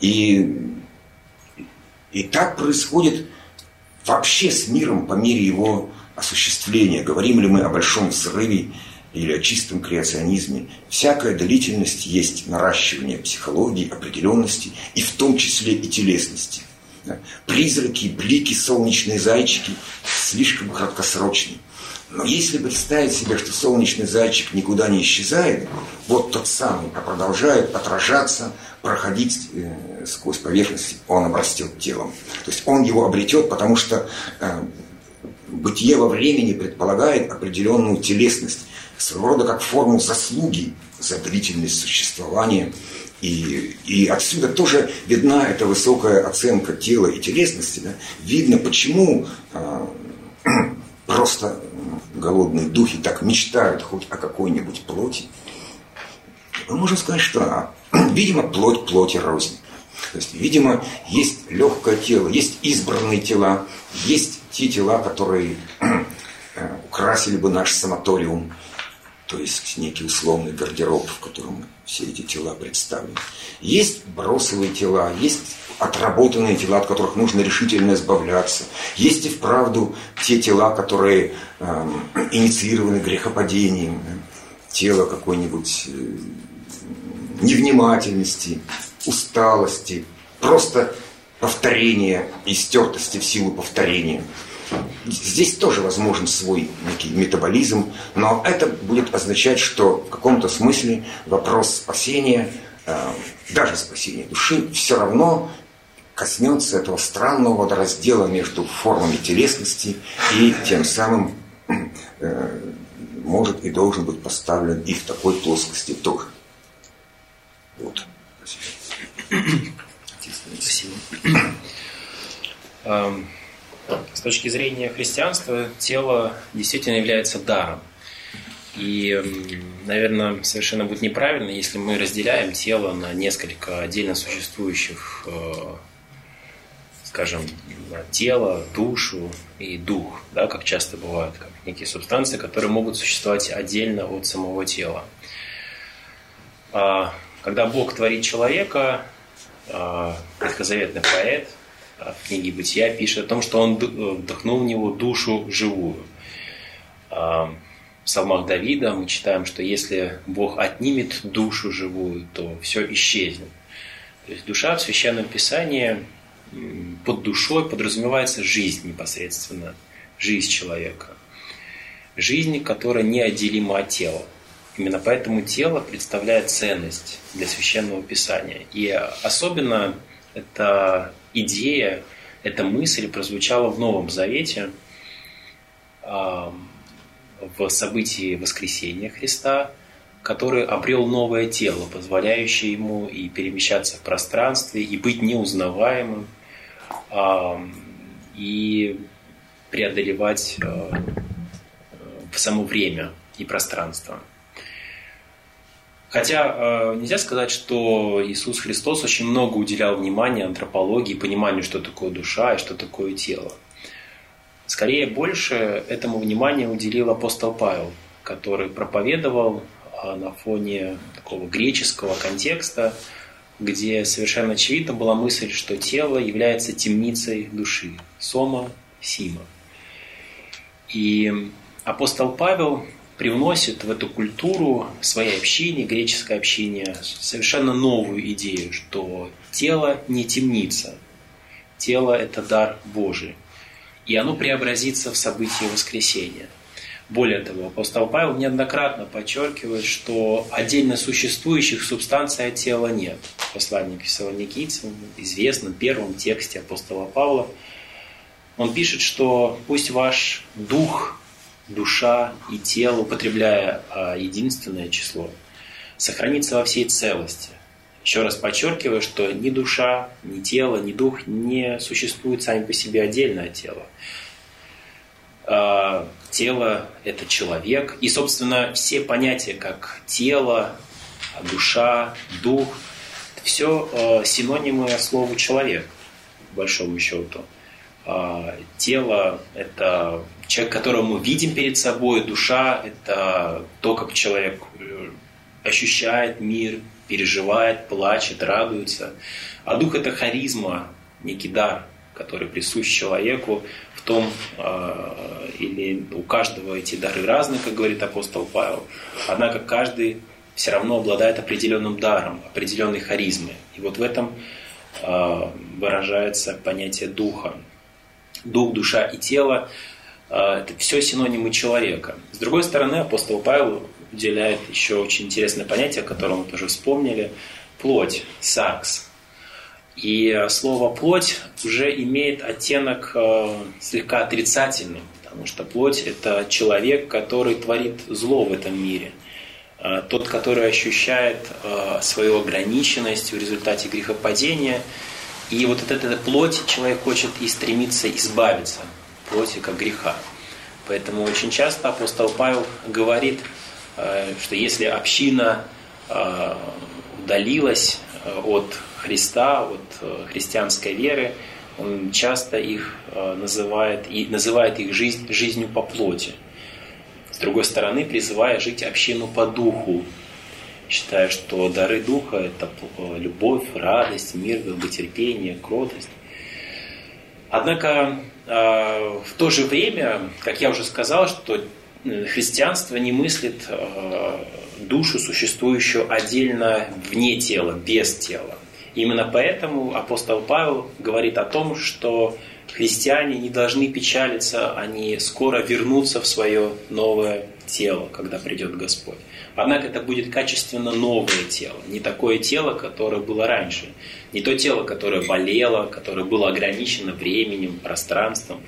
И, и так происходит вообще с миром по мере его осуществления. Говорим ли мы о большом взрыве или о чистом креационизме, всякая длительность есть наращивание психологии, определенности и в том числе и телесности. Призраки, блики, солнечные зайчики слишком краткосрочны. Но если представить себе, что солнечный зайчик никуда не исчезает, вот тот самый, а продолжает отражаться, проходить э, сквозь поверхность, он обрастет телом. То есть он его обретет, потому что э, бытие во времени предполагает определенную телесность своего рода как форму заслуги за длительность существования. И, и отсюда тоже видна эта высокая оценка тела и телесности. Да? Видно, почему э, просто голодные духи так мечтают хоть о какой-нибудь плоти. Мы можем сказать, что, видимо, плоть плоти рознь. То есть, видимо, есть легкое тело, есть избранные тела, есть те тела, которые э, украсили бы наш санаториум, то есть некий условный гардероб, в котором все эти тела представлены. Есть бросовые тела, есть отработанные тела, от которых нужно решительно избавляться. Есть и вправду те тела, которые э, инициированы грехопадением, тело какой-нибудь э, невнимательности, усталости, просто повторения и стертости в силу повторения. Здесь тоже возможен свой некий метаболизм, но это будет означать, что в каком-то смысле вопрос спасения, э, даже спасения души, все равно коснется этого странного водораздела между формами телесности и тем самым э, может и должен быть поставлен и в такой плоскости тоже. Вот. Спасибо. Спасибо. С точки зрения христианства тело действительно является даром. И, наверное, совершенно будет неправильно, если мы разделяем тело на несколько отдельно существующих, э, скажем, тело, душу и дух, да, как часто бывает, как некие субстанции, которые могут существовать отдельно от самого тела. А, когда Бог творит человека, а, ветхозаветный поэт – в книге «Бытия» пишет о том, что он э, вдохнул в него душу живую. А, в псалмах Давида мы читаем, что если Бог отнимет душу живую, то все исчезнет. То есть душа в Священном Писании под душой подразумевается жизнь непосредственно, жизнь человека. Жизнь, которая неотделима от тела. Именно поэтому тело представляет ценность для Священного Писания. И особенно это идея, эта мысль прозвучала в Новом Завете, в событии воскресения Христа, который обрел новое тело, позволяющее ему и перемещаться в пространстве, и быть неузнаваемым, и преодолевать э, само время и пространство. Хотя э, нельзя сказать, что Иисус Христос очень много уделял внимания антропологии, пониманию, что такое душа и что такое тело. Скорее больше этому внимания уделил апостол Павел, который проповедовал а, на фоне такого греческого контекста, где совершенно очевидно была мысль, что тело является темницей души. Сома, сима. И апостол Павел привносит в эту культуру своей общины, греческое общение, совершенно новую идею, что тело не темница, тело – это дар Божий, и оно преобразится в событие воскресения. Более того, апостол Павел неоднократно подчеркивает, что отдельно существующих субстанций от тела нет. Послание к фессалоникийцам, известном первом тексте апостола Павла, он пишет, что пусть ваш дух душа и тело, употребляя а, единственное число, сохранится во всей целости. Еще раз подчеркиваю, что ни душа, ни тело, ни дух не существуют сами по себе отдельно от тела. А, тело – это человек. И, собственно, все понятия, как тело, душа, дух – все а, синонимы слову «человек», по большому счету. Тело – это человек, которого мы видим перед собой, душа – это то, как человек э, ощущает мир, переживает, плачет, радуется. А дух – это харизма, некий дар, который присущ человеку в том, э, или у каждого эти дары разные, как говорит апостол Павел. Однако каждый все равно обладает определенным даром, определенной харизмой. И вот в этом э, выражается понятие духа. Дух, душа и тело а, это все синонимы человека. С другой стороны, апостол Павел уделяет еще очень интересное понятие, о котором мы тоже вспомнили, плоть, сакс. И слово плоть уже имеет оттенок э, слегка отрицательный, потому что плоть – это человек, который творит зло в этом мире. Э, тот, который ощущает э, свою ограниченность в результате грехопадения. И вот от этой плоти человек хочет и стремится избавиться – плоти как греха. Поэтому очень часто апостол Павел говорит, э, что если община э, удалилась э, от Христа, от христианской веры, он часто их называет, и называет их жизнь жизнью по плоти. С другой стороны, призывая жить общину по духу, считая, что дары духа – это любовь, радость, мир, долготерпение, кротость. Однако в то же время, как я уже сказал, что э, христианство не мыслит э, душу, существующую отдельно вне тела, без тела. Именно поэтому апостол Павел говорит о том, что христиане не должны печалиться, они скоро вернутся в свое новое тело, когда придет Господь. Однако это будет качественно новое тело, не такое тело, которое было раньше. Не то тело, которое болело, которое было ограничено временем, пространством.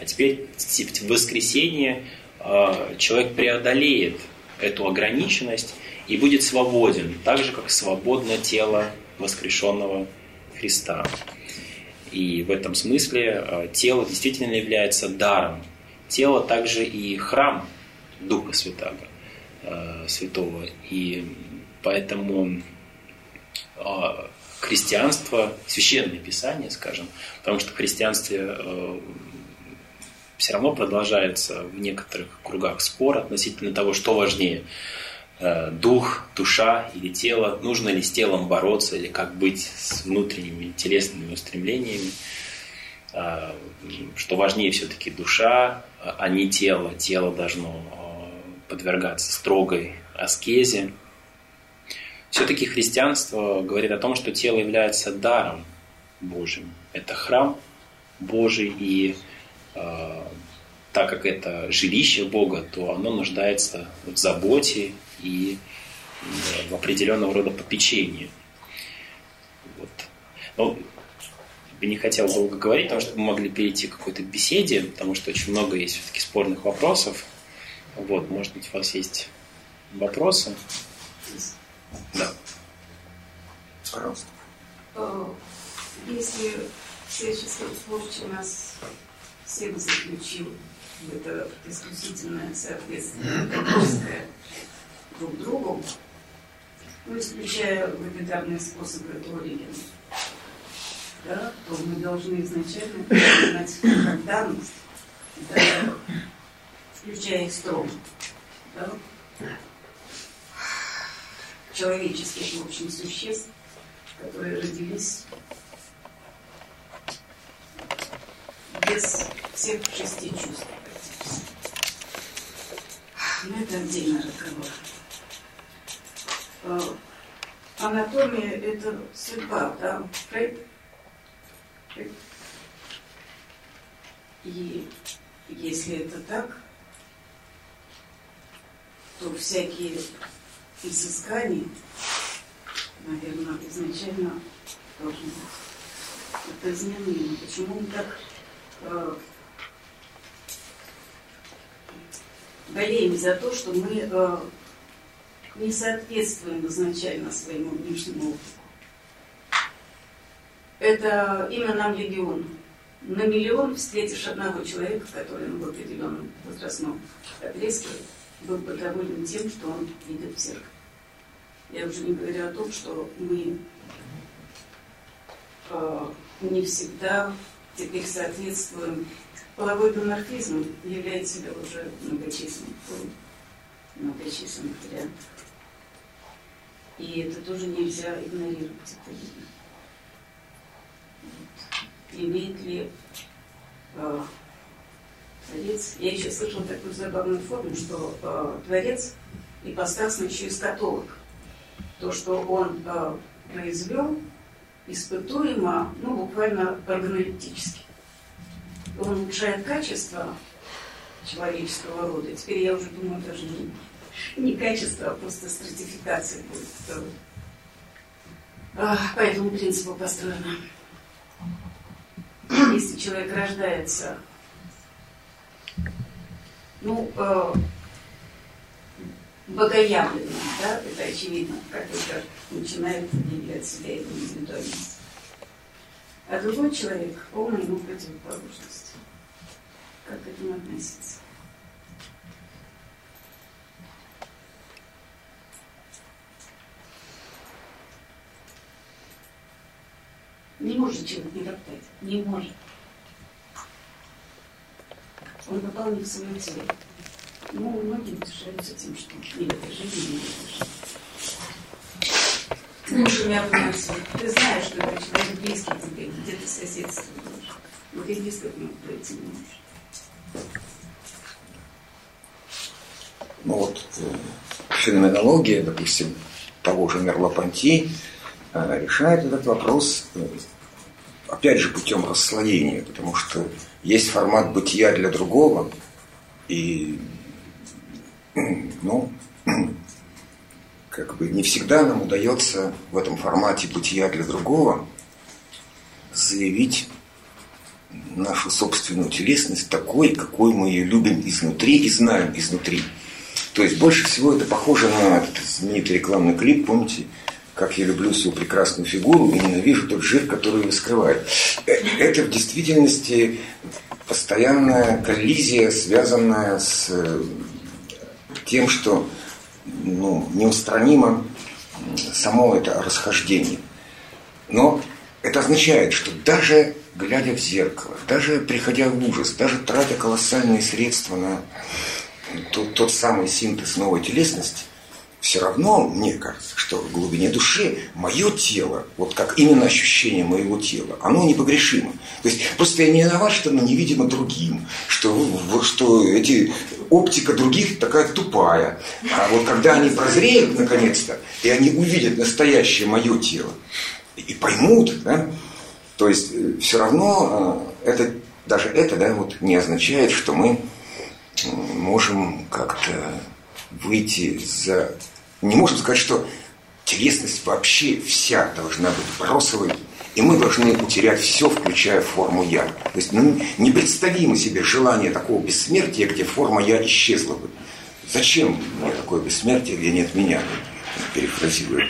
А теперь в воскресенье а, человек преодолеет эту ограниченность и будет свободен, так же, как свободно тело воскрешенного Христа. И в этом смысле а, тело действительно является даром. Тело также и храм Духа Святого. Э, святого. И поэтому а, христианство, священное писание, скажем, потому что в христианстве э, все равно продолжается в некоторых кругах спор относительно того, что важнее э, дух, душа или тело, нужно ли с телом бороться или как быть с внутренними телесными устремлениями, что важнее все-таки душа, а не тело. Тело должно подвергаться строгой аскезе. Все-таки христианство говорит о том, что тело является даром Божьим. Это храм Божий, и э, так как это жилище Бога, то оно нуждается в заботе и в определенного рода попечении. Вот. Но я не хотел долго говорить, потому что мы могли перейти к какой-то беседе, потому что очень много есть все-таки спорных вопросов. Вот, может быть, у вас есть вопросы? Да. Пожалуйста. Э, если человечество творчество нас всех заключил в это исключительное соответствие друг другу, ну, исключая лапидарные способы ритуализма, да, то мы должны изначально признать как данность да, включая стром, да, человеческих, в общем, существ, которые родились без всех шести чувств. Но это отдельный разговор. А, анатомия – это судьба, да, Фрейд. И если это так, то всякие изыскания, наверное, изначально должны быть упразднены. Почему мы так э, болеем за то, что мы э, не соответствуем изначально своему внешнему опыту. Это именно нам легион. На миллион встретишь одного человека, который в определенном возрастном отрезке был бы доволен тем, что он видит в зеркало. Я уже не говорю о том, что мы э, не всегда теперь соответствуем половой доморфизм является себя уже многочисленным, многочисленных вариантов. И это тоже нельзя игнорировать, это видно. Вот. Имеет ли э, Творец, я еще слышала такую забавную форму, что э, Творец ипостасный еще и скатолог. То, что он э, произвел, испытуемо, ну, буквально органолептически. Он улучшает качество человеческого рода. Теперь я уже думаю, даже не, не качество, а просто стратификация будет. По этому принципу построена. Если человек рождается, ну, э, богоявленным, да, это очевидно, как только начинает являть себя индивидуальность. А другой человек полная ему противоположность. Как к этому относиться? Не может человек не роптать. Не может. Он попал не в свое тело. Ну, многие утешаются тем, что не в этой жизни, не жизни. Муж у меня выносил. Ты знаешь, что это человек близкий тебе, где ты соседствуешь. Но ты близко к нему пройти не можешь. Ну вот э, феноменология, допустим, того же Мерло-Понти э, решает этот вопрос, э, опять же, путем расслоения, потому что есть формат бытия для другого, и ну, как бы не всегда нам удается в этом формате бытия для другого заявить нашу собственную телесность такой, какой мы ее любим изнутри и знаем изнутри. То есть больше всего это похоже на этот знаменитый рекламный клип, помните, как я люблю свою прекрасную фигуру и ненавижу тот жир, который ее скрывает. Э, это в действительности постоянная коллизия, связанная с э, тем, что ну, неустранимо само это расхождение. Но это означает, что даже глядя в зеркало, даже приходя в ужас, даже тратя колоссальные средства на тот, тот самый синтез новой телесности, все равно, мне кажется, что в глубине души мое тело, вот как именно ощущение моего тела, оно непогрешимо. То есть просто я не виноват, что оно невидимо другим, что, что эти оптика других такая тупая. А вот когда они прозреют наконец-то, и они увидят настоящее мое тело, и поймут, да, то есть э, все равно э, это, даже это да, вот не означает, что мы можем как-то выйти за... Не можем сказать, что телесность вообще вся должна быть бросовой, и мы должны утерять все, включая форму «я». То есть ну, непредставимо себе желание такого бессмертия, где форма «я» исчезла бы. Зачем мне такое бессмертие, где нет меня? Перефразирую.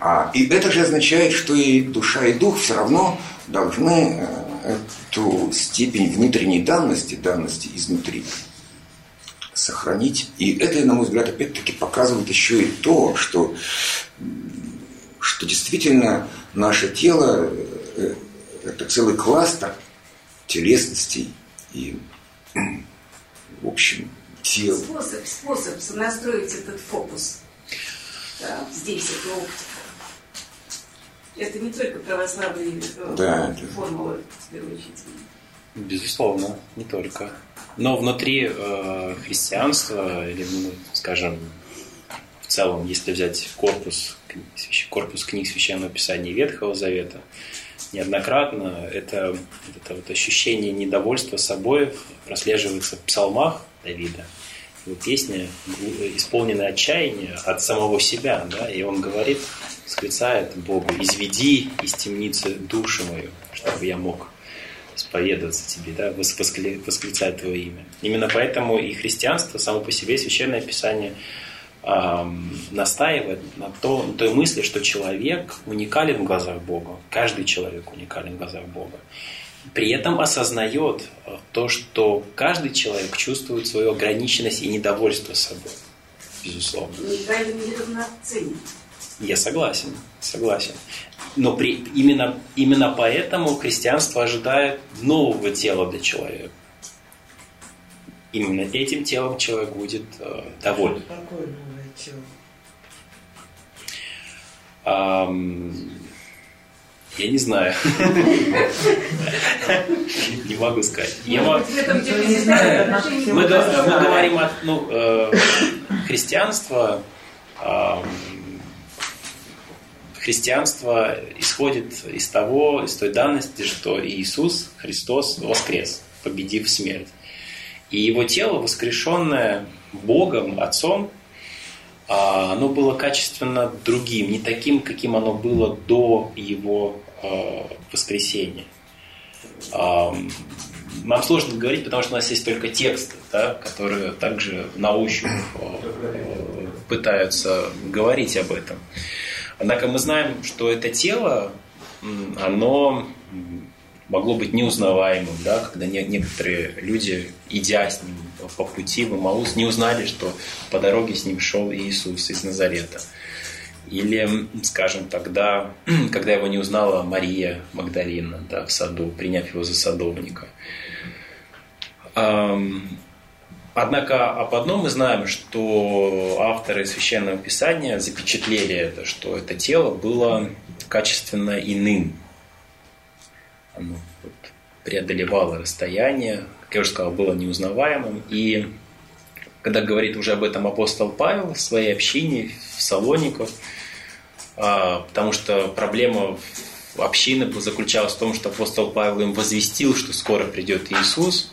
А, и это же означает, что и душа, и дух все равно должны э, эту степень внутренней данности, данности изнутри, сохранить. И это, на мой взгляд, опять-таки показывает еще и то, что, что действительно наше тело э, – это целый кластер телесностей и в общем, тело. Способ, способ настроить этот фокус да, здесь, эту оптику. Это не только православные э, да, формулы, в первую очередь. Безусловно, не только. Но внутри э, христианства, или, ну, скажем, в целом, если взять корпус, корпус книг Священного Писания Ветхого Завета, неоднократно это, это вот ощущение недовольства собой прослеживается в псалмах Давида. Его песня исполнена отчаяния от самого себя, да, и он говорит, восклицает Богу, «Изведи из темницы душу мою, чтобы я мог исповедоваться тебе, да, воскли, восклицать твое имя». Именно поэтому и христианство само по себе, Священное Писание – настаивает на, то, на той мысли, что человек уникален в глазах Бога. Каждый человек уникален в глазах Бога. При этом осознает э, то, что каждый человек чувствует свою ограниченность и недовольство собой. Безусловно. Я согласен, согласен. Но при, именно, именно поэтому христианство ожидает нового тела для человека. Именно этим телом человек будет э, доволен. Какое новое тело? Я не знаю. Не могу сказать. Мы говорим о ну, э, христианство. Христианство исходит из того, из той данности, что Иисус Христос воскрес, победив смерть. И его тело, воскрешенное Богом, Отцом, а, оно было качественно другим, не таким, каким оно было до его а, воскресения. А, нам сложно говорить, потому что у нас есть только тексты, да, которые также на ощупь пытаются говорить об этом. Однако мы знаем, что это тело, оно могло быть неузнаваемым, да, когда некоторые люди, идя с ним по пути в Имаус, не узнали, что по дороге с ним шел Иисус из Назарета. Или, скажем, тогда, когда его не узнала Мария Магдалина да, в саду, приняв его за садовника. Однако об одном мы знаем, что авторы Священного Писания запечатлели это, что это тело было качественно иным, оно вот преодолевало расстояние, как я уже сказал, было неузнаваемым. И когда говорит уже об этом апостол Павел в своей общине в Салониках, а, потому что проблема общины заключалась в том, что апостол Павел им возвестил, что скоро придет Иисус,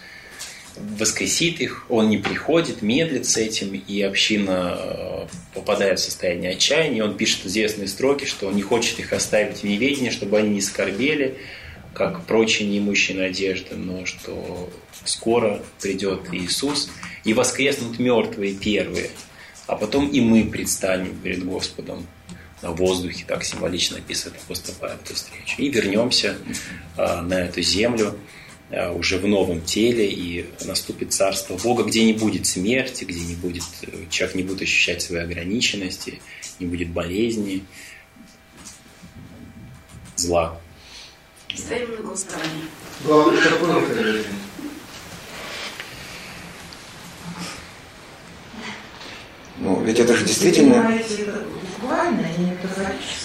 воскресит их, он не приходит, медлит с этим, и община а, попадает в состояние отчаяния. Он пишет известные строки, что он не хочет их оставить в неведении, чтобы они не скорбели, как прочие неимущие надежды, но что скоро придет Иисус и воскреснут мертвые первые, а потом и мы предстанем перед Господом на воздухе, так символично описывает апостол Павел эту встречу. И вернемся а, на эту землю уже в новом теле, и наступит Царство Бога, где не будет смерти, где не будет, человек не будет ощущать свои ограниченности, не будет болезни, зла. Ставим на голосование. Главное, какой Ну, ведь это же действительно... Буквально и метафорически.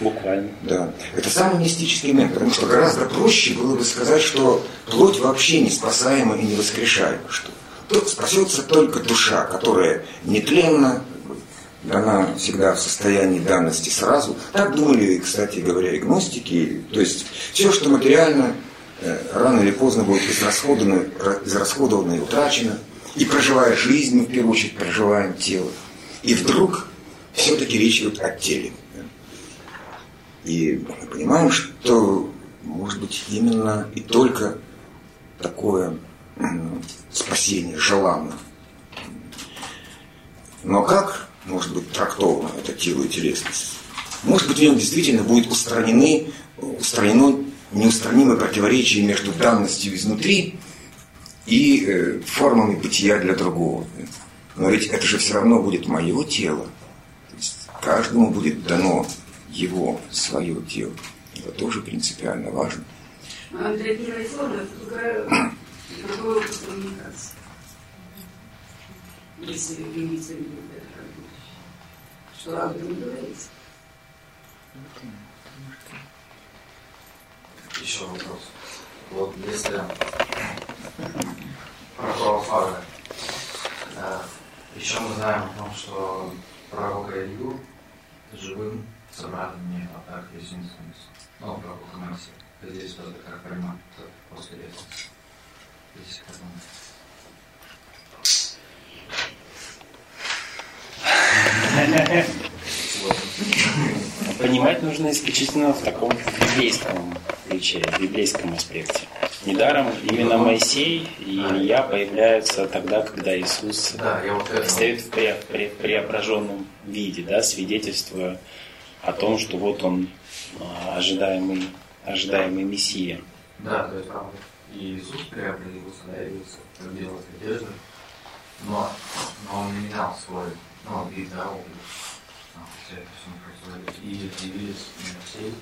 Буквально. Да. Это самый мистический момент, потому что гораздо проще было бы сказать, что плоть вообще не спасаема и не воскрешаема, что тут спасется только душа, которая нетленна, дана всегда в состоянии данности сразу. Так думали, кстати говоря, и гностики. То есть все, что материально, э, рано или поздно будет израсходовано, израсходовано и утрачено. И проживая жизнь, в первую очередь проживаем тело. И вдруг все-таки речь идет о теле. И мы понимаем, что может быть именно и только такое спасение желанно. Но как может быть трактовано это тело и телесность. Может быть, в нем действительно будет устранены, устранено неустранимое противоречие между данностью изнутри и э, формами бытия для другого. Но ведь это же все равно будет мое тело. То есть каждому будет дано его, свое тело. Это тоже принципиально важно. Андрей коммуникации. Если вы имеете в виду это как бы, что об этом говорить. Еще вопрос. Вот если про православие, да, еще мы знаем о том, что пророк Илью живым собратами Атак Есенинского, ну, пророк Моисея. Здесь тоже как примат после этого. Здесь как Понимать нужно исключительно в таком библейском ключе, в библейском аспекте. Недаром именно Моисей и Илья появляются тогда, когда Иисус да, стоит в пре пре преображенном виде, да, свидетельствуя о том, что вот он а, ожидаемый, ожидаемый Мессия. Да, то есть. И Иисус преобразился, да, явился, делал одежды, но, но он не менял свой, ну, вид, да, облик. Все это все происходит. И явились Моисей,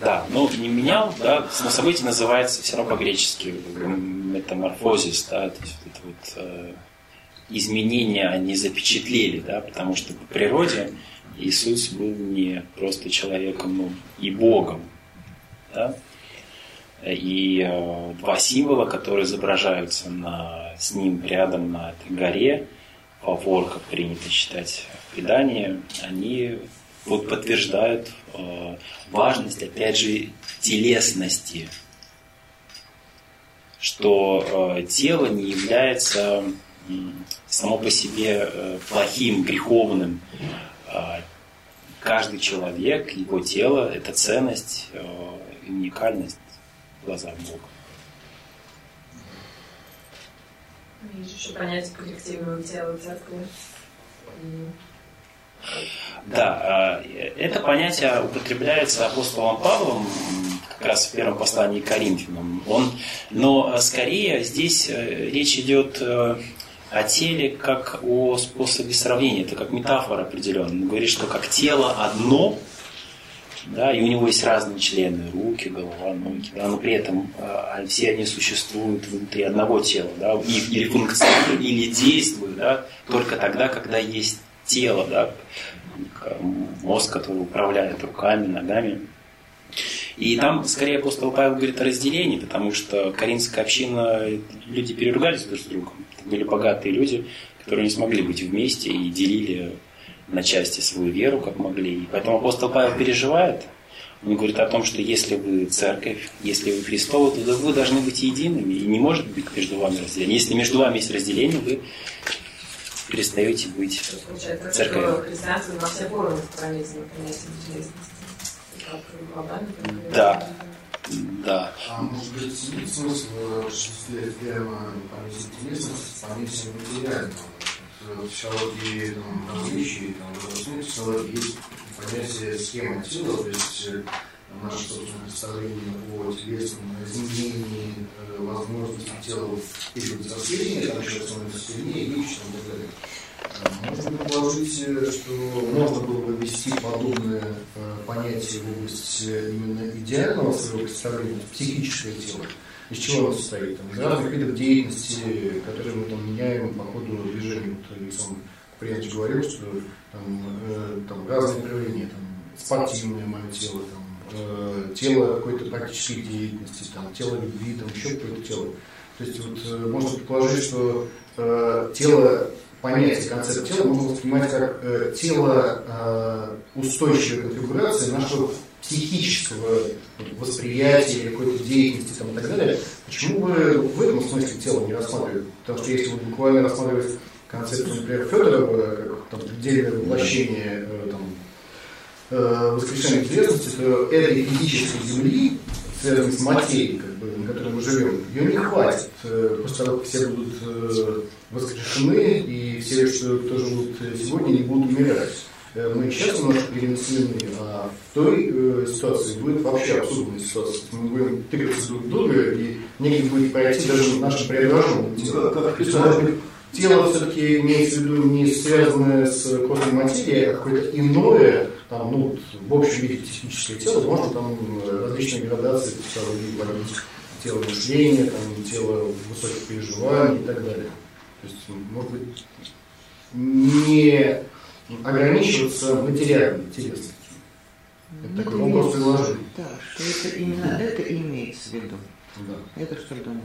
да, ну не менял, да, само событие называется все равно по-гречески метаморфозис, да, то есть это вот э, изменения они запечатлели, да, потому что по природе Иисус был не просто человеком, но и Богом, да, и э, два символа, которые изображаются на, с ним рядом на этой горе, Фавор, как принято считать в предании, они вот подтверждают э, важность, опять же, телесности, что э, тело не является само по себе э, плохим, греховным. Э, каждый человек, его тело – это ценность э, и уникальность в глазах Бога. Есть еще понятие коллективного тела церкви. Да, это понятие употребляется апостолом Павлом как раз в первом послании к Коринфянам. Он, но скорее здесь речь идет о теле как о способе сравнения, это как метафора определенная. Он говорит, что как тело одно, да, и у него есть разные члены, руки, голова, ноги, да, но при этом а, все они существуют внутри одного тела, да, или функционируют, или действуют, да, только тогда, когда есть тело, да, мозг, который управляет руками, ногами. И там, скорее, апостол Павел говорит о разделении, потому что коринфская община, люди переругались друг с другом. Это были богатые люди, которые не смогли быть вместе и делили на части свою веру, как могли. И поэтому апостол Павел переживает. Он говорит о том, что если вы церковь, если вы Христова, то вы должны быть едиными. И не может быть между вами разделения. Если между вами есть разделение, вы перестаете быть церковью. Христианство во все формы пронизано понятием Да. Да. А может быть, смысл прямо память интересности, память материального? В психологии там, различий, там, в психологии есть понятие схемы тела, то есть наше собственное представление о телесном изменении возможности тела период взросления, там еще становится сильнее, легче и так далее. Можно предположить, что можно было бы ввести подобное понятие в область именно идеального своего представления, психическое тело. Из чего оно состоит? Там, из видов деятельности, которые мы там меняем по ходу движения. Вот Александр Куприянович говорил, что там, э, там разные проявления, там, спортивное мое тело, там, э, тело какой-то практической деятельности, там, тело любви, там, еще какое-то тело. То есть вот, э, можно предположить, что э, тело понятие, концепт тела можно воспринимать как э, тело э, устойчивой конфигурации нашего психического восприятия, какой-то деятельности там, и так далее. Почему бы в этом смысле тело не рассматривать? Потому что если вот буквально рассматривать концепцию, например, Федорова, как там, предельное воплощение э, там, э, воскрешения известности, то этой физической земли, связанной с материей, как бы, на которой мы живем, ее не хватит. Э, после того, как все будут э, воскрешены, и все, что тоже живут сегодня, не будут умирать. Э, мы сейчас немножко перенесены, а в той э, ситуации будет вообще абсурдная ситуация. Мы будем тыкаться друг друга, и негде будет пройти даже тело. То есть, тело все-таки имеется в виду не связанное с костной материей, а какое-то иное, там, ну, в общем виде техническое тело, можно там различные градации психологии вводить. тело мышления, там, тело высоких переживаний и так далее. То есть, может быть, не ограничиваться материальной телесностью. Это такой вопрос предложил. Да, что это именно это имеется в виду. Да. Это что думаешь?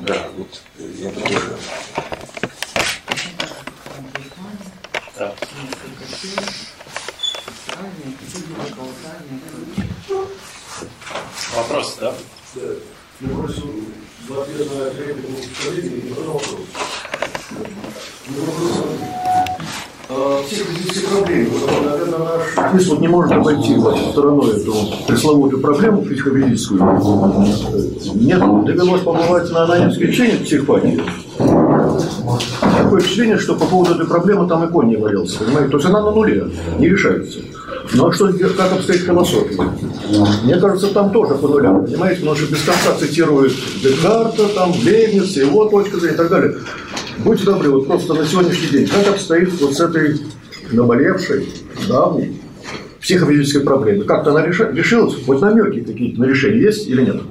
Да, вот я тоже Да. Вопрос, да? Просил в ответ на реплику коллеги вопрос. Ну, вопрос, а, Всех этих всех проблем, вот, наверное, наш вот не может обойти вот, стороной эту пресловутую проблему психофизическую. Мне довелось побывать на анонимской лечении психопатии. Такое впечатление, что по поводу этой проблемы там и не валялся, понимаете? То есть она на нуле, не решается. Ну а что, как обстоит философия? Мне кажется, там тоже по нулям, понимаете? Потому что без конца цитируют Декарта, там, Лейбница, его точка зрения и так далее. Будьте добры, вот просто на сегодняшний день, как обстоит вот с этой наболевшей, давней психофизической проблемой? Как-то она решилась? Хоть намеки какие-то на решение есть или нет?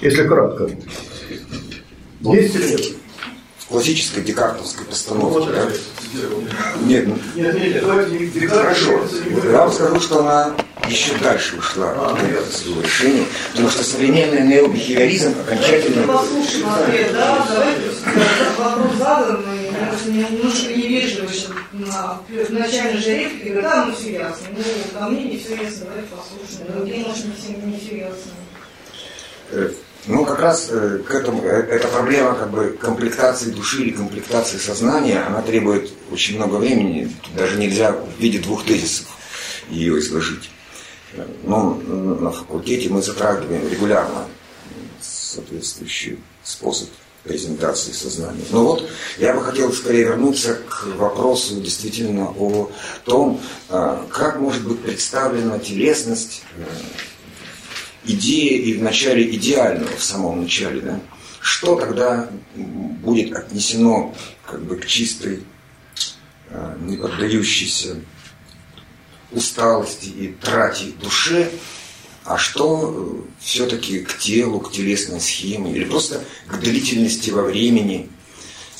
Если кратко. Есть или нет? классической декартовской Ну, постановке. вот да? Нет, ну, Нет, Хорошо. Я вам скажу, что она еще дальше ушла А, от своего решения, потому что современный необихевиализм окончательно... Послушаем ответ, да, давайте вопрос задан, немножко невежливо сейчас на начальной же реплике, да, ну все ясно, ну, ко мне не все ясно, давайте послушаем, другим, может, не все, не все ясно. Э, Ну, как раз э, к этому, э, эта проблема как бы комплектации души или комплектации сознания, она требует очень много времени, даже нельзя в виде двух тезисов ее изложить. Э, Но на факультете мы затрагиваем регулярно соответствующий способ презентации сознания. Но вот я бы хотел скорее вернуться к вопросу действительно о том, а, как может быть представлена телесность э, идея и в начале идеального, в самом начале, да, что тогда будет отнесено как бы к чистой, э, не поддающейся усталости и трате душе, а что все-таки к телу, к телесной схеме или просто к длительности во времени.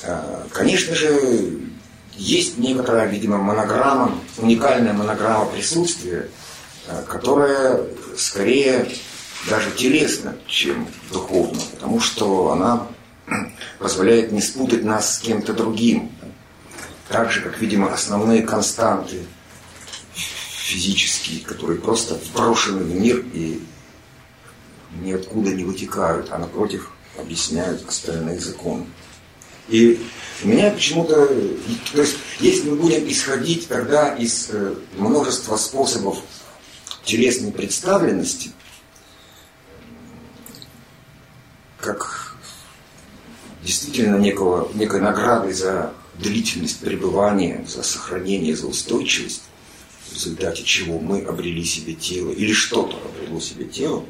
Э, Конечно же, есть некоторая, видимо, монограмма, уникальная монограмма присутствия, э, которая скорее даже телесно, чем духовно, потому что она позволяет не спутать нас с кем-то другим. Так же, как, видимо, основные константы физические, которые просто вброшены в мир и ниоткуда не вытекают, а напротив объясняют остальные законы. И у меня почему-то, то есть, если мы будем исходить тогда из э, множества способов телесной представленности, как действительно некого, некой награды за длительность пребывания, за сохранение, за устойчивость, в результате чего мы обрели себе тело, или что-то обрело себе тело,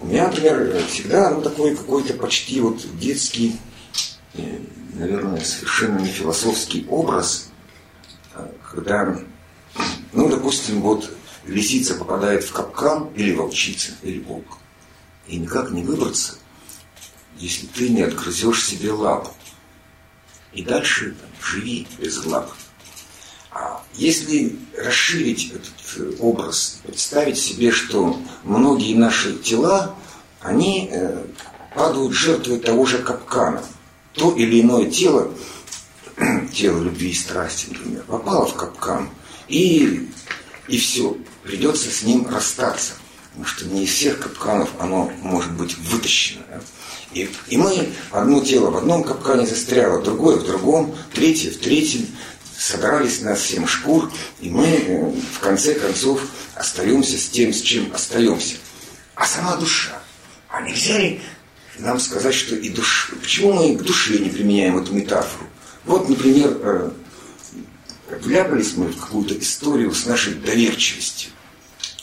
у меня, например, всегда ну, такой какой-то почти вот детский, э, наверное, совершенно не философский образ, э, когда, ну, допустим, вот лисица попадает в капкан, или волчица, или волк, и никак не выбраться, если ты не отгрызешь себе лапу. И дальше там, живи без лап. А если расширить этот э, образ, представить себе, что многие наши тела, они э, падают жертвой того же капкана. То или иное тело, тело любви и страсти, например, попало в капкан, и, и все, придется с ним расстаться. Потому что не из всех капканов оно может быть вытащено. да. И, и мы, одно тело в одном капкане застряло, другое в другом, третье в третьем, содрались нас всем шкур, и мы э, в конце концов остаемся с тем, с чем остаемся. А сама душа, а нельзя ли нам сказать, что и душа, почему мы к душе не применяем эту метафору? Вот, например, э, вляпались мы в какую-то историю с нашей доверчивостью.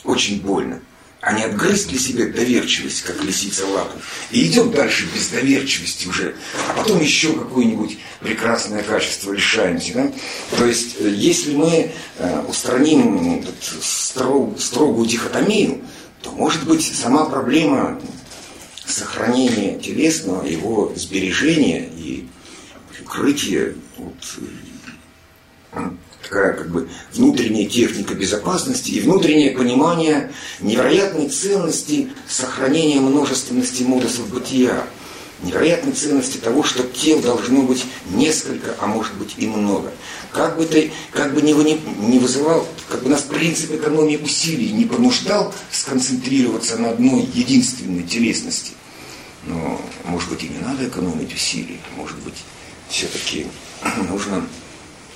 Очень больно. А не отгрызть ли себе доверчивость, как лисица лапу, и идем дальше без доверчивости уже, а потом еще какое-нибудь прекрасное качество лишаемся. Да? То есть, э, если мы э, устраним строг, строгую дихотомию, то, может быть, сама проблема сохранения телесного, его сбережения и укрытия вот, такая как бы внутренняя техника безопасности и внутреннее понимание невероятной ценности сохранения множественности модусов бытия, невероятной ценности того, что тел должно быть несколько, а может быть и много. Как бы ты, как бы не, не вызывал, как бы нас принцип экономии усилий не понуждал сконцентрироваться на одной единственной телесности. Но, может быть, и не надо экономить усилий, может быть, все-таки нужно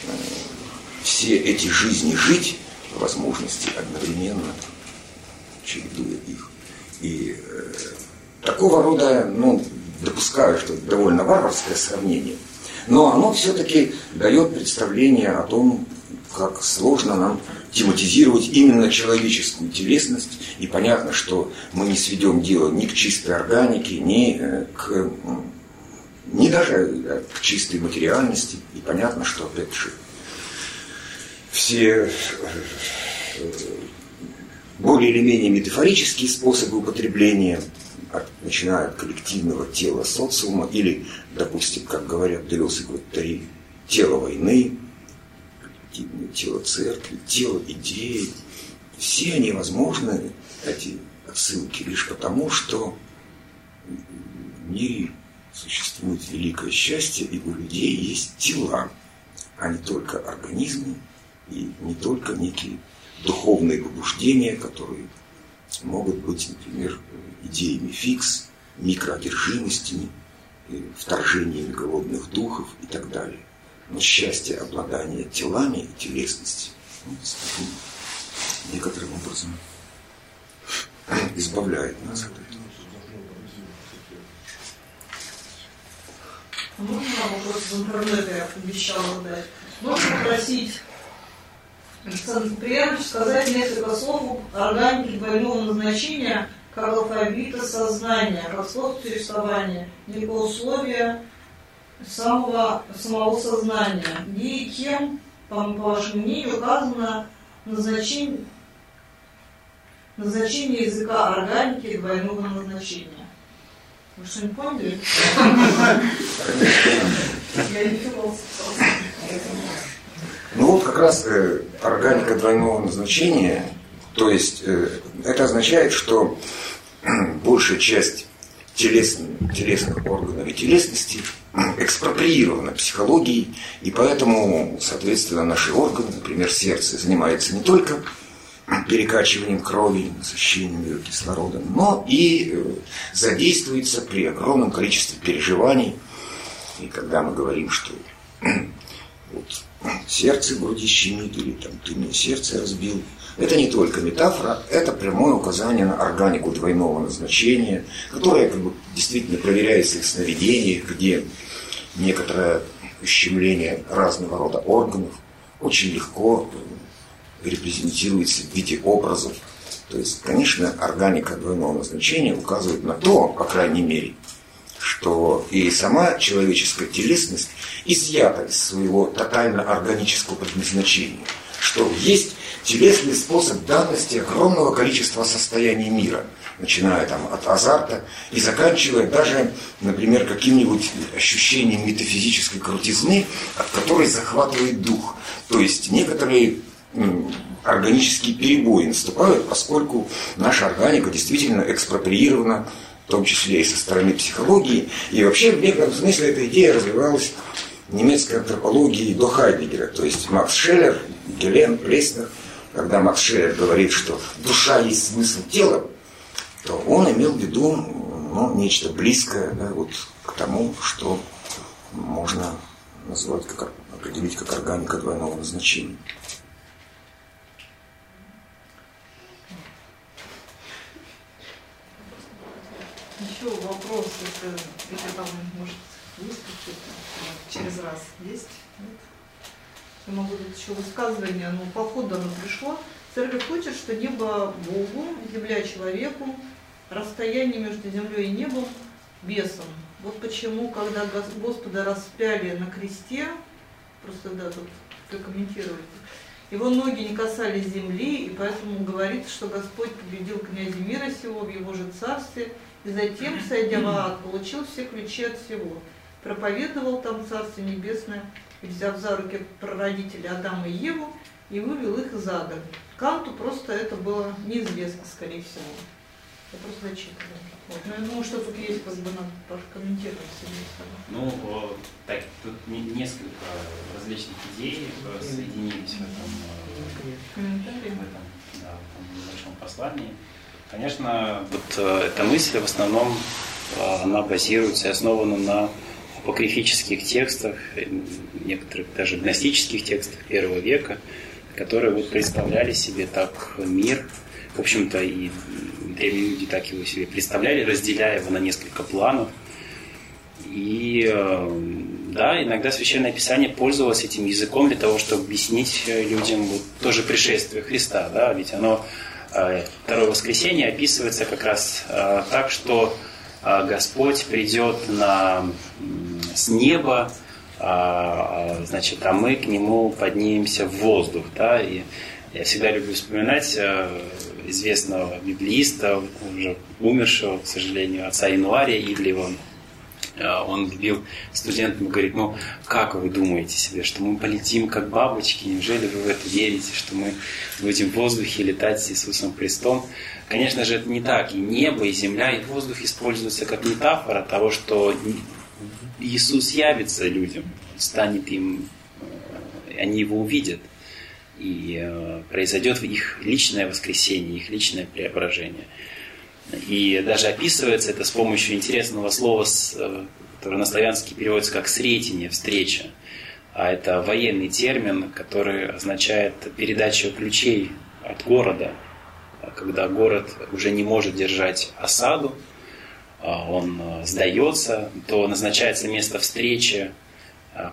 э, все эти жизни жить возможности одновременно, чередуя их. И э, такого рода, ну, допускаю, что это довольно варварское сравнение, но оно все-таки дает представление о том, как сложно нам тематизировать именно человеческую телесность. И понятно, что мы не сведем дело ни к чистой органике, ни э, к ни даже э, к чистой материальности. И понятно, что, опять же, все э, более или менее метафорические способы употребления, начиная от коллективного тела социума или, допустим, как говорят Делес и Гваттари, тело войны, коллективное тело церкви, тело идеи, все они возможны, эти отсылки, лишь потому, что в мире существует великое счастье, и у людей есть тела, а не только организмы, и не только некие духовные побуждения, которые могут быть, например, идеями фикс, микроодержимостями, вторжениями голодных духов и так далее. Но счастье обладания телами и телесности ну, некоторым образом избавляет нас от этого. Можно вопрос в интернете я обещала дать? Можно попросить Александр Куприянович сказать несколько слов о органике двойного назначения как алфавита сознания, как способ существования, некое условие самого, самого сознания. И кем, по, по вашему мнению, указано назначение, назначение языка органики двойного назначения? Вы что, не поняли? Я не философ. Ну вот как раз э, органика двойного назначения, то есть э, это означает, что большая часть телесных, телесных органов и телесности экспроприирована психологией, и поэтому, соответственно, наши органы, например, сердце, занимается не только перекачиванием крови, насыщением ее кислородом, но и э, задействуется при огромном количестве переживаний. И когда мы говорим, что вот, сердце груди щемит, или там ты мне сердце разбил. Это не только метафора, это прямое указание на органику двойного назначения, которая как бы, действительно проверяется в сновидениях, где некоторое ущемление разного рода органов очень легко репрезентируется в виде образов. То есть, конечно, органика двойного назначения указывает на то, по крайней мере, что и сама человеческая телесность изъята из своего тотально органического предназначения, что есть телесный способ данности огромного количества состояний мира, начиная там от азарта и заканчивая даже, например, каким-нибудь ощущением метафизической крутизны, от которой захватывает дух. То есть некоторые органические перебои наступают, поскольку наша органика действительно экспроприирована в том числе и со стороны психологии. И вообще в некотором смысле эта идея развивалась немецкой антропологии до Хайдегера. То есть Макс Шеллер, Гелен, Плеснер, когда Макс Шеллер говорит, что душа есть смысл тела, то он имел в виду ну, нечто близкое да, вот, к тому, что можно назвать, как, определить как органика двойного назначения. Еще вопрос, это, это там, может, какие-то через раз? Есть? Нет? Я могу дать еще высказывание, но по ходу оно пришло. Церковь учит, что небо Богу, земля человеку, расстояние между землей и небом бесом. Вот почему, когда Господа распяли на кресте, просто да, тут прокомментируйте, его ноги не касались земли, и поэтому говорится, что Господь победил князя мира сего в его же царстве, и затем, сойдя в ад, получил все ключи от всего. Проповедовал там Царство Небесное, взяв за руки прародителя Адама и Еву, и вывел их из ада. Канту просто это было неизвестно, скорее всего. Я просто зачитываю. Вот. Ну, я думаю, что тут есть, как бы надо прокомментировать себе. Ну, так, тут несколько различных идей э, соединились в этом, э, в этом, да, в этом небольшом послании. Конечно, вот э, эта мысль в основном она базируется и основана на апокрифических текстах, некоторых даже гностических текстах первого века, которые вот представляли себе так мир, в общем-то, и древние люди так его себе представляли, разделяя его на несколько планов. И э, да, иногда Священное Писание пользовалось этим языком для того, чтобы объяснить людям вот тоже пришествие Христа. Да? Ведь оно, э, второе воскресенье описывается как раз э, так, что Господь придет на, с неба, значит, а мы к Нему поднимемся в воздух. Да? И я всегда люблю вспоминать известного библииста, уже умершего, к сожалению, отца Януария Ивлева. Он любил студентам, говорит, ну, как вы думаете себе, что мы полетим как бабочки? Неужели вы в это верите, что мы будем в воздухе летать с Иисусом Христом? Конечно же, это не так. И небо, и земля, и воздух используются как метафора того, что Иисус явится людям, станет им, э, они его увидят – и э, произойдет их личное воскресение, их личное преображение. И даже описывается это с помощью интересного слова, э, которое на славянский переводится как «сретение», «встреча». А это военный термин, который означает передачу ключей от города. Когда город уже не может держать осаду, а он э, сдается, то назначается место встречи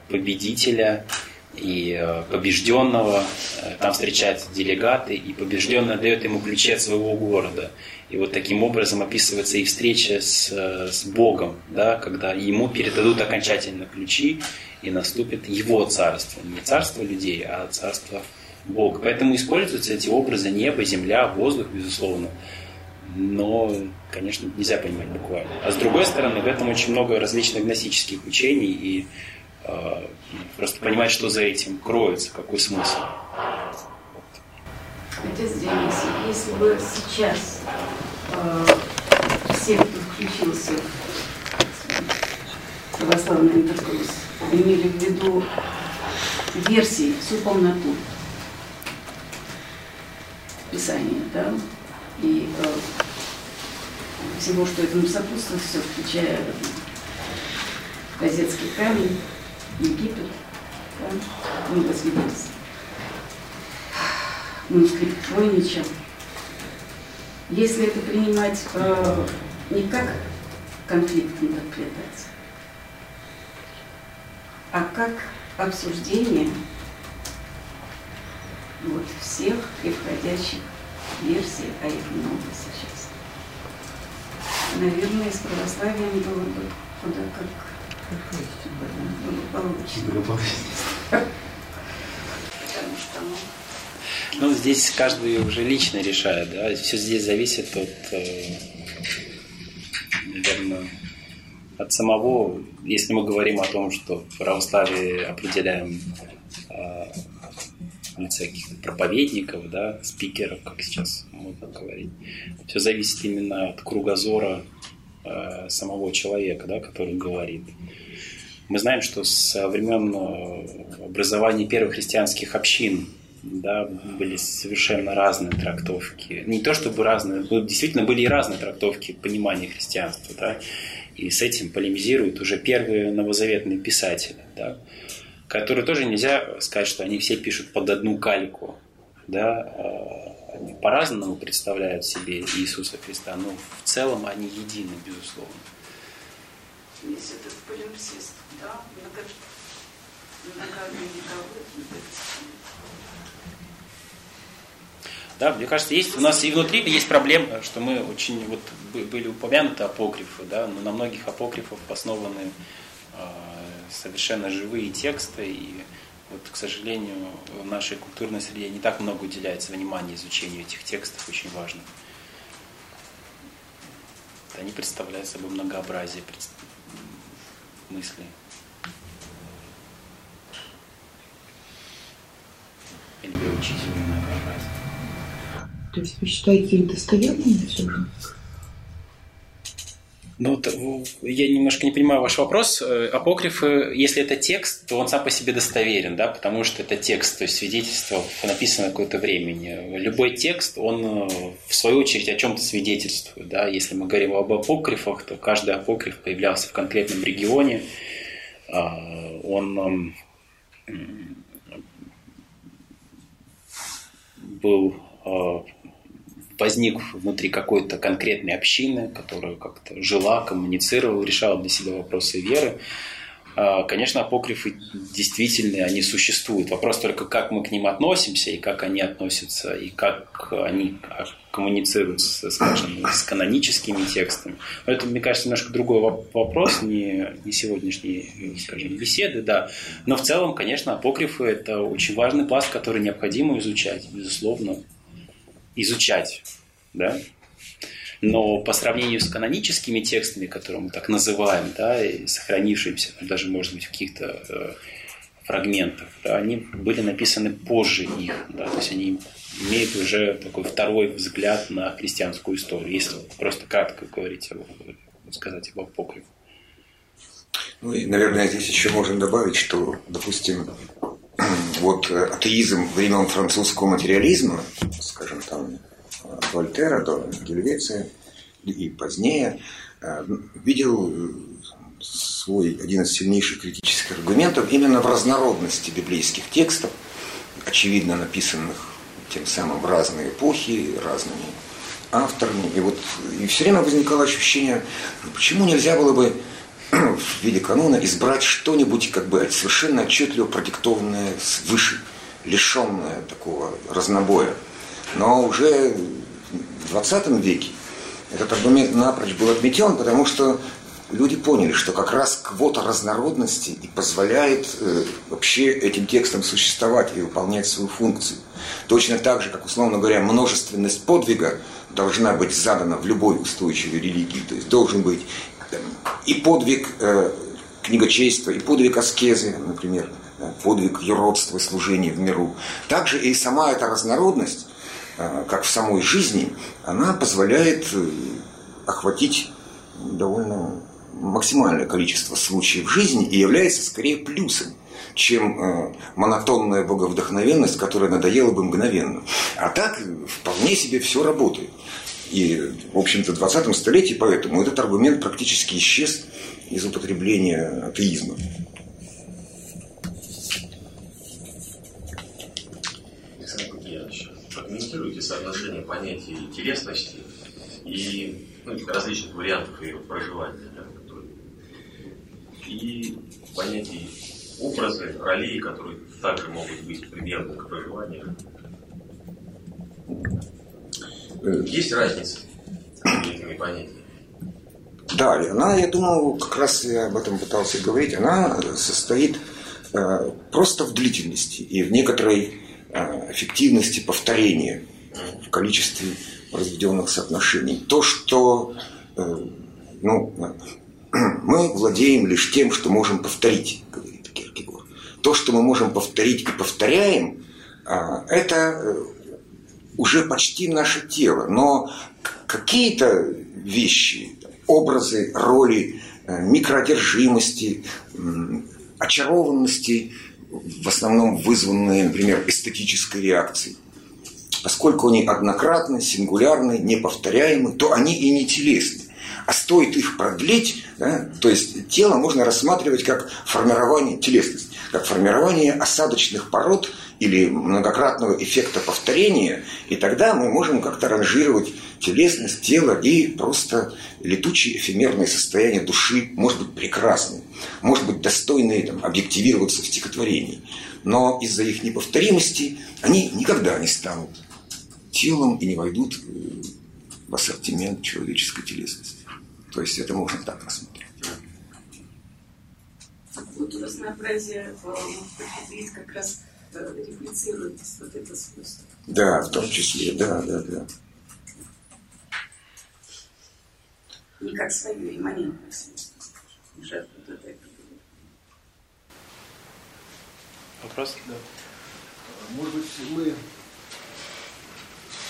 победителя – и э, побежденного, э, там встречаются делегаты, и побежденный дает ему ключи от своего города. И вот таким образом описывается и встреча с, э, с Богом, да, когда ему передадут окончательно ключи, и наступит его царство. Не царство людей, а царство Бога. Поэтому используются эти образы неба, земля, воздух, безусловно. Но, конечно, нельзя понимать буквально. А с другой стороны, в этом очень много различных гностических учений, и просто понимать, что за этим кроется, какой смысл. Отец Денис, если бы сейчас э, все, кто включился в православный интеркурс, имели в виду версии, всю полноту Писания, да, и э, всего, что этому сопутствует, все, включая газетский камень, Египет, да, мы возвелись. Манускрипт Войнича. Если это принимать э, не как конфликт интерпретации, а как обсуждение вот всех приходящих версий, а их много сейчас. Наверное, с православием было бы куда как ну, здесь каждый уже лично решает, да, все здесь зависит от, э, наверное, от самого, если мы говорим о том, что в православии определяем э, в каких-то проповедников, да, спикеров, как сейчас можно говорить, все зависит именно от кругозора Э, самого человека, да, который говорит. Мы знаем, что со времен э, образования первых христианских общин да, были совершенно разные трактовки. Не то чтобы разные, действительно были и разные трактовки понимания христианства. Да, и с этим полемизируют уже первые новозаветные писатели, да, которые тоже нельзя сказать, что они все пишут под одну кальку. Да, а они по-разному представляют себе Иисуса Христа, но в целом они едины, безусловно. Есть этот полимпсист, да, мне кажется, есть у нас и внутри есть проблема, что мы очень вот были упомянуты апокрифы, да, но на многих апокрифах основаны э, совершенно живые тексты, и вот, к сожалению, в нашей культурной среде не так много уделяется внимания изучению этих текстов, очень важных. Они представляют собой многообразие мыслей. Или учительное многообразие. То есть вы считаете их достоверными все же? Ну, я немножко не понимаю ваш вопрос. Э, апокрифы, если это текст, то он сам по себе достоверен, да, потому что это текст, то есть свидетельство написано какое-то времени. Любой текст, он э, в свою очередь о чем-то свидетельствует, да. Если мы говорим об апокрифах, то каждый апокриф появлялся в конкретном регионе. А, он был а, возник внутри какой-то конкретной общины, которая как-то жила, коммуницировала, решала для себя вопросы веры. А, конечно, апокрифы действительно, они существуют. Вопрос только, как мы к ним относимся, и как они относятся, и как они коммуницируют, скажем, с каноническими текстами. Но это, мне кажется, немножко другой вопрос, не, не сегодняшней, скажем, беседы, да. Но в целом, конечно, апокрифы – это очень важный пласт, который необходимо изучать, безусловно изучать. Да? Но по сравнению с каноническими текстами, которые мы так называем, да, и сохранившимися, даже, может быть, в каких-то э, фрагментах, да, они были написаны позже их. Да, то есть они имеют уже такой второй взгляд на христианскую историю, если просто кратко говорить, сказать об апокрифе. Ну и, наверное, здесь еще можно добавить, что, допустим, вот атеизм времен французского материализма, скажем, там, Вольтера до Гельвеция и позднее, э, видел свой один из сильнейших критических аргументов именно в разнородности библейских текстов, очевидно написанных тем самым в разные эпохи, разными авторами. И вот и все время возникало ощущение, почему нельзя было бы в виде канона избрать что-нибудь как бы совершенно отчетливо продиктованное свыше, лишенное такого разнобоя. Но уже в 20 веке этот аргумент напрочь был отметен, потому что люди поняли, что как раз квота разнородности и позволяет э, вообще этим текстам существовать и выполнять свою функцию. Точно так же, как, условно говоря, множественность подвига должна быть задана в любой устойчивой религии. То есть должен быть и подвиг э, книгочейства, и подвиг аскезы, например, подвиг юродства, служения в миру. Также и сама эта разнородность, э, как в самой жизни, она позволяет э, охватить довольно максимальное количество случаев жизни и является скорее плюсом, чем э, монотонная боговдохновенность, которая надоела бы мгновенно. А так вполне себе все работает. И, в общем-то, в 20 столетии поэтому этот аргумент практически исчез из употребления атеизма. Прокомментируйте соотношение понятий интересности и ну, различных вариантов ее проживания. Да, которые... И понятий образы, ролей, которые также могут быть примерны к проживанию. Есть разница между этими понятиями? Да, она, я думал, как раз я об этом пытался говорить, она состоит э, просто в длительности и в некоторой э, эффективности повторения в количестве разведенных соотношений. То, что э, ну, мы владеем лишь тем, что можем повторить, говорит Киркегор. То, что мы можем повторить и повторяем, э, это э, уже почти наше тело, но какие-то вещи, образы, роли, э, микроодержимости, очарованности, в основном вызванные, например, эстетической реакцией, поскольку они однократны, сингулярны, неповторяемы, то они и не телесны. А стоит их продлить, да, то есть тело можно рассматривать как формирование телесности, как формирование осадочных пород – или многократного эффекта повторения, и тогда мы можем как-то ранжировать телесность, тело и просто летучее эфемерное состояние души может быть прекрасным, может быть достойные там, объективироваться в стихотворении. Но из-за их неповторимости они никогда не станут телом и не войдут в ассортимент человеческой телесности. То есть это можно так рассмотреть. Вот разнообразие здесь как раз реплицирует вот это свойство. Да, в том числе, да, да, да. Не как. Уже вот это Вопрос? Да. Может быть, мы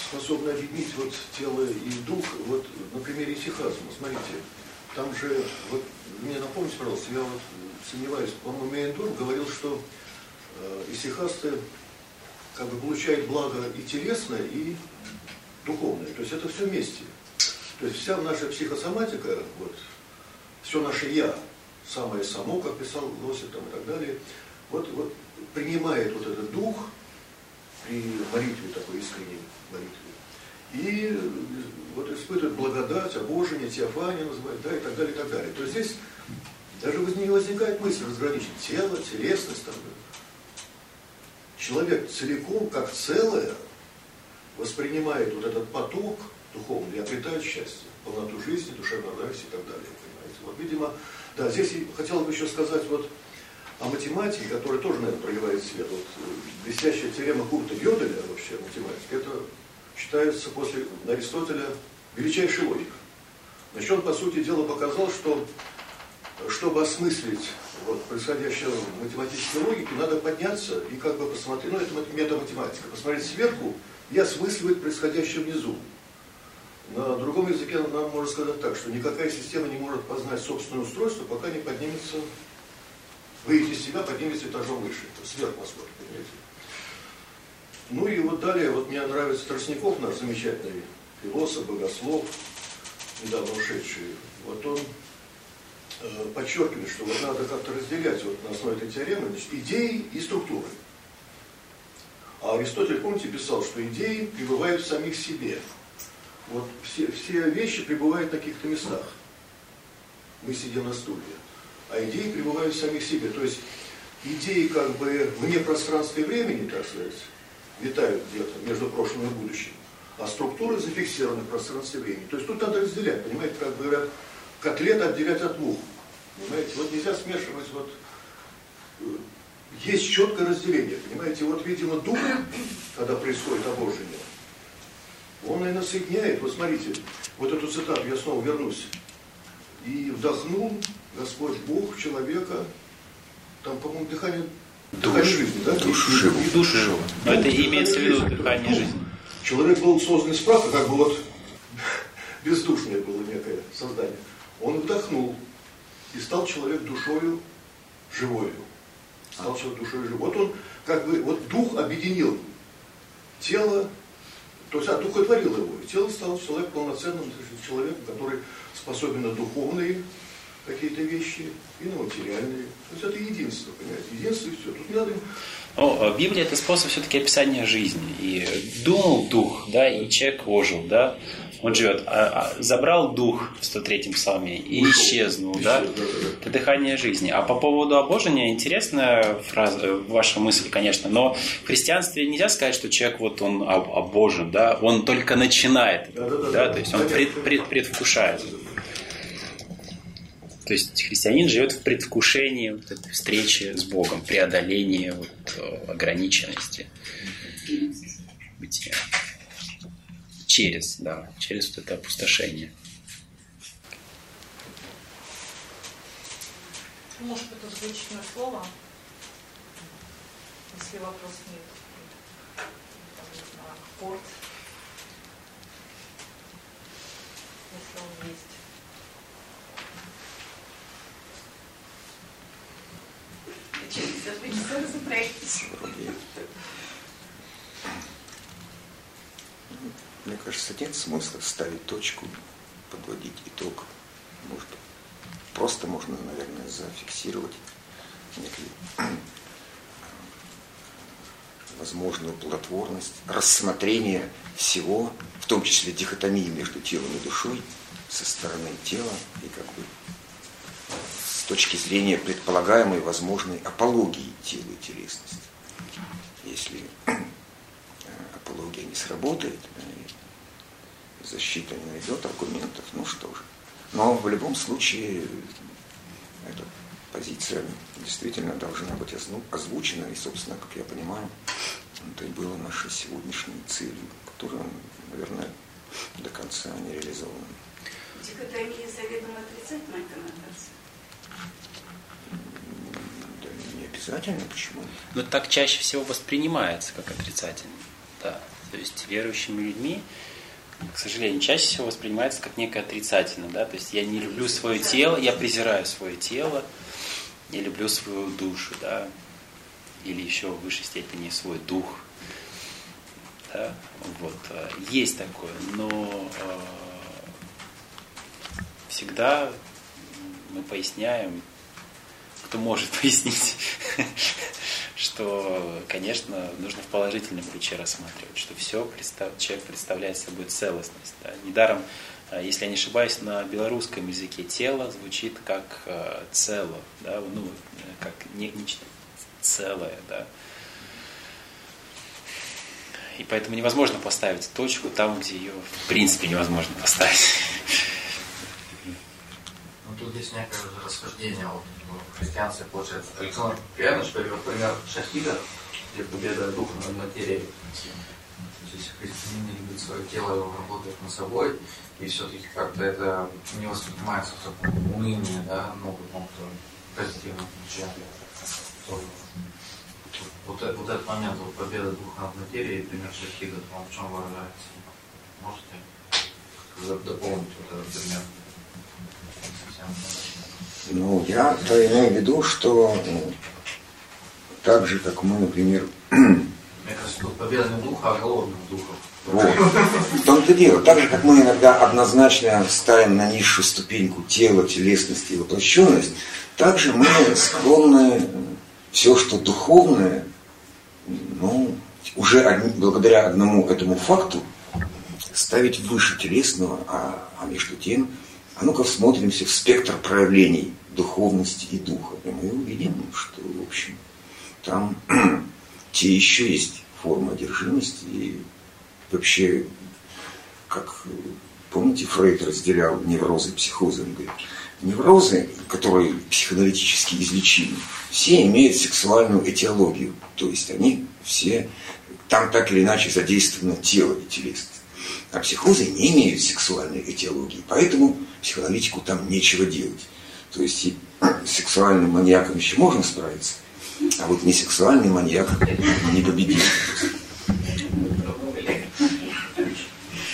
способны объединить вот тело и дух вот на примере исихазма. Смотрите, там же, вот мне напомните, пожалуйста, я вот сомневаюсь, по-моему, Мейндур говорил, что исихасты как бы получают благо и телесное, и духовное. То есть это все вместе. То есть вся наша психосоматика, вот, все наше «я», самое само, как писал Лосев там, и так далее, вот, вот принимает вот этот дух при молитве такой искренней молитве. И вот испытывает благодать, обожение, теофания называют, да, и так далее, и так далее. То есть здесь даже не возникает мысль разграничить тело, телесность. Там. Человек целиком, как целое, воспринимает вот этот поток духовный и обретает счастье, полноту жизни, душевную радость и так далее. Понимаете? Вот, видимо, да, здесь хотел бы еще сказать вот о математике, которая тоже, наверное, проливает свет. Вот э, блестящая теорема Курта Гёделя вообще математика, это считается после Аристотеля величайшей логикой. Значит, он, по сути дела, показал, что чтобы осмыслить вот, происходящее в математической логике, надо подняться и как бы посмотреть, ну это метаматематика, посмотреть сверху и осмысливать происходящее внизу. На другом языке нам можно сказать так, что никакая система не может познать собственное устройство, пока не поднимется, выйти из себя, поднимется этажом выше, сверху посмотрит, понимаете. Ну и вот далее, вот мне нравится Тростников, наш замечательный философ, богослов, недавно ушедший. Вот он подчеркивает, что вот надо как-то разделять вот на основе этой теоремы значит, идеи и структуры. А Аристотель, помните, писал, что идеи пребывают в самих себе. Вот все, все вещи пребывают на каких-то местах. Мы сидим на стуле. А идеи пребывают в самих себе. То есть идеи как бы вне пространства и времени, так сказать, витают где-то между прошлым и будущим, а структуры зафиксированы в пространстве и времени. То есть тут надо разделять, понимаете, как говорят, котлет отделять от мух. Понимаете, вот нельзя смешивать вот э, есть четкое разделение, понимаете, вот, видимо, дух, когда происходит обожение, он, наверное, соединяет, вот смотрите, вот эту цитату, я снова вернусь, и вдохнул Господь Бог человека, там, по-моему, дыхание Душ, жизни, да? Душу живу. И душу живу. Но это имеется в виду дыхание жизни. Человек был создан из праха, как бы вот бездушное было некое создание. Он вдохнул и стал человек душою живою. Стал человек душою живой. Вот он, как бы, вот дух объединил тело, то есть одухотворил его. И тело стало человек полноценным человеком, который способен на духовные какие-то вещи и на материальные. То есть это единство, понимаете, единство и все. Тут не надо... Ну, Библия это способ все-таки описания жизни. И думал дух, да, и человек ожил, да, он живет. А, а, забрал дух в 103-м псалме и исчезнул, да? Это дыхание жизни. А по поводу обожения, интересная фраза, э, ваша мысль, конечно, но в христианстве нельзя сказать, что человек вот он обожен, да, он только начинает, да, да, да, да, то есть он пред, пред, предвкушает. То есть христианин живет в предвкушении вот этой встречи с Богом, преодолении вот, э, ограниченности бытия. Через, да, через вот это опустошение. Может, это звучное слово, если вопрос нет. Порт, если он есть. Мне кажется, нет смысла ставить точку, подводить итог. Может, просто можно, наверное, зафиксировать некую возможную плодотворность, рассмотрение всего, в том числе дихотомии между телом и душой, со стороны тела и как бы с точки зрения предполагаемой возможной апологии тела и телесности. Если э, апология не сработает, и защита не найдет аргументов, ну что же. Но в любом случае эта позиция действительно должна быть озвучена, и, собственно, как я понимаю, это и было нашей сегодняшней целью, которая, наверное, до конца не реализована. Дикотомия заведомо отрицательная коннотация? Да не обязательно, почему? Но так чаще всего воспринимается как отрицательно. Да. То есть верующими людьми, к сожалению, чаще всего воспринимается как некое отрицательное. Да? То есть я не люблю свое тело, я презираю свое тело, я люблю свою душу, да, или еще в высшей степени свой дух. Да? Вот. Есть такое, но э, всегда мы поясняем, кто может пояснить, что, конечно, нужно в положительном ключе рассматривать, что все человек представляет собой целостность. Да. Недаром, э, если я не ошибаюсь, на белорусском языке тело звучит как э, цело, да, ну, как не, нечто целое. Да. И поэтому невозможно поставить точку там, где ее в принципе невозможно поставить. Ну, тут есть некое расхождение вот, в христианстве, получается. Александр Пьяныч привел пример шахида, где победа духа над материей. Если христианин не любит свое тело, он работает над собой, и все-таки как-то это не воспринимается в таком унынии, да, ну, каком-то позитивном ключе. Вот, вот этот момент, вот победа духа над материей, пример шахида, он в чем выражается? Можете дополнить вот этот пример? Ну, я-то имею в виду, что ну, так же, как мы, например... Победа не духа, а голодного духа. Вот. В том-то дело. Так же, как мы иногда однозначно ставим на низшую ступеньку тело, телесность и воплощенность, также мы склонны все, что духовное, ну, уже одни, благодаря одному этому факту ставить выше телесного, а, а между тем а ну-ка всмотримся в спектр проявлений духовности и духа. И мы увидим, что, в общем, там те еще есть формы одержимости. И вообще, как, помните, Фрейд разделял неврозы и психозы. Он говорит, неврозы, которые психоаналитически излечимы, все имеют сексуальную этиологию. То есть они все, там так или иначе задействовано тело и телесность. А психозы не имеют сексуальной этиологии, поэтому психоаналитику там нечего делать. То есть и сексуальным маньяком еще можно справиться, а вот не сексуальный маньяк не победит.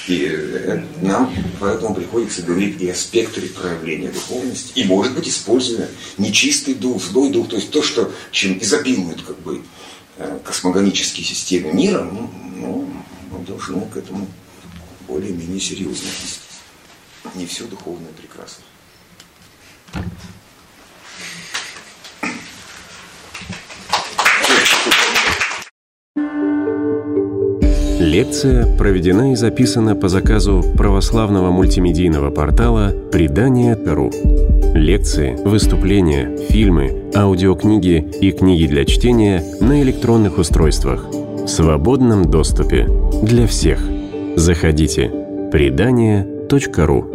И э, нам поэтому приходится говорить и о спектре проявления духовности, и, может быть, используя нечистый дух, злой дух, то есть то, что, чем изобилуют как бы, э, космогонические системы мира, ну, ну, мы должны к этому более-менее серьезно. Не все духовное прекрасно. Лекция проведена и записана по заказу православного мультимедийного портала «Предание.ру». Лекции, выступления, фильмы, аудиокниги и книги для чтения на электронных устройствах в свободном доступе для всех – Заходите. Предание.ру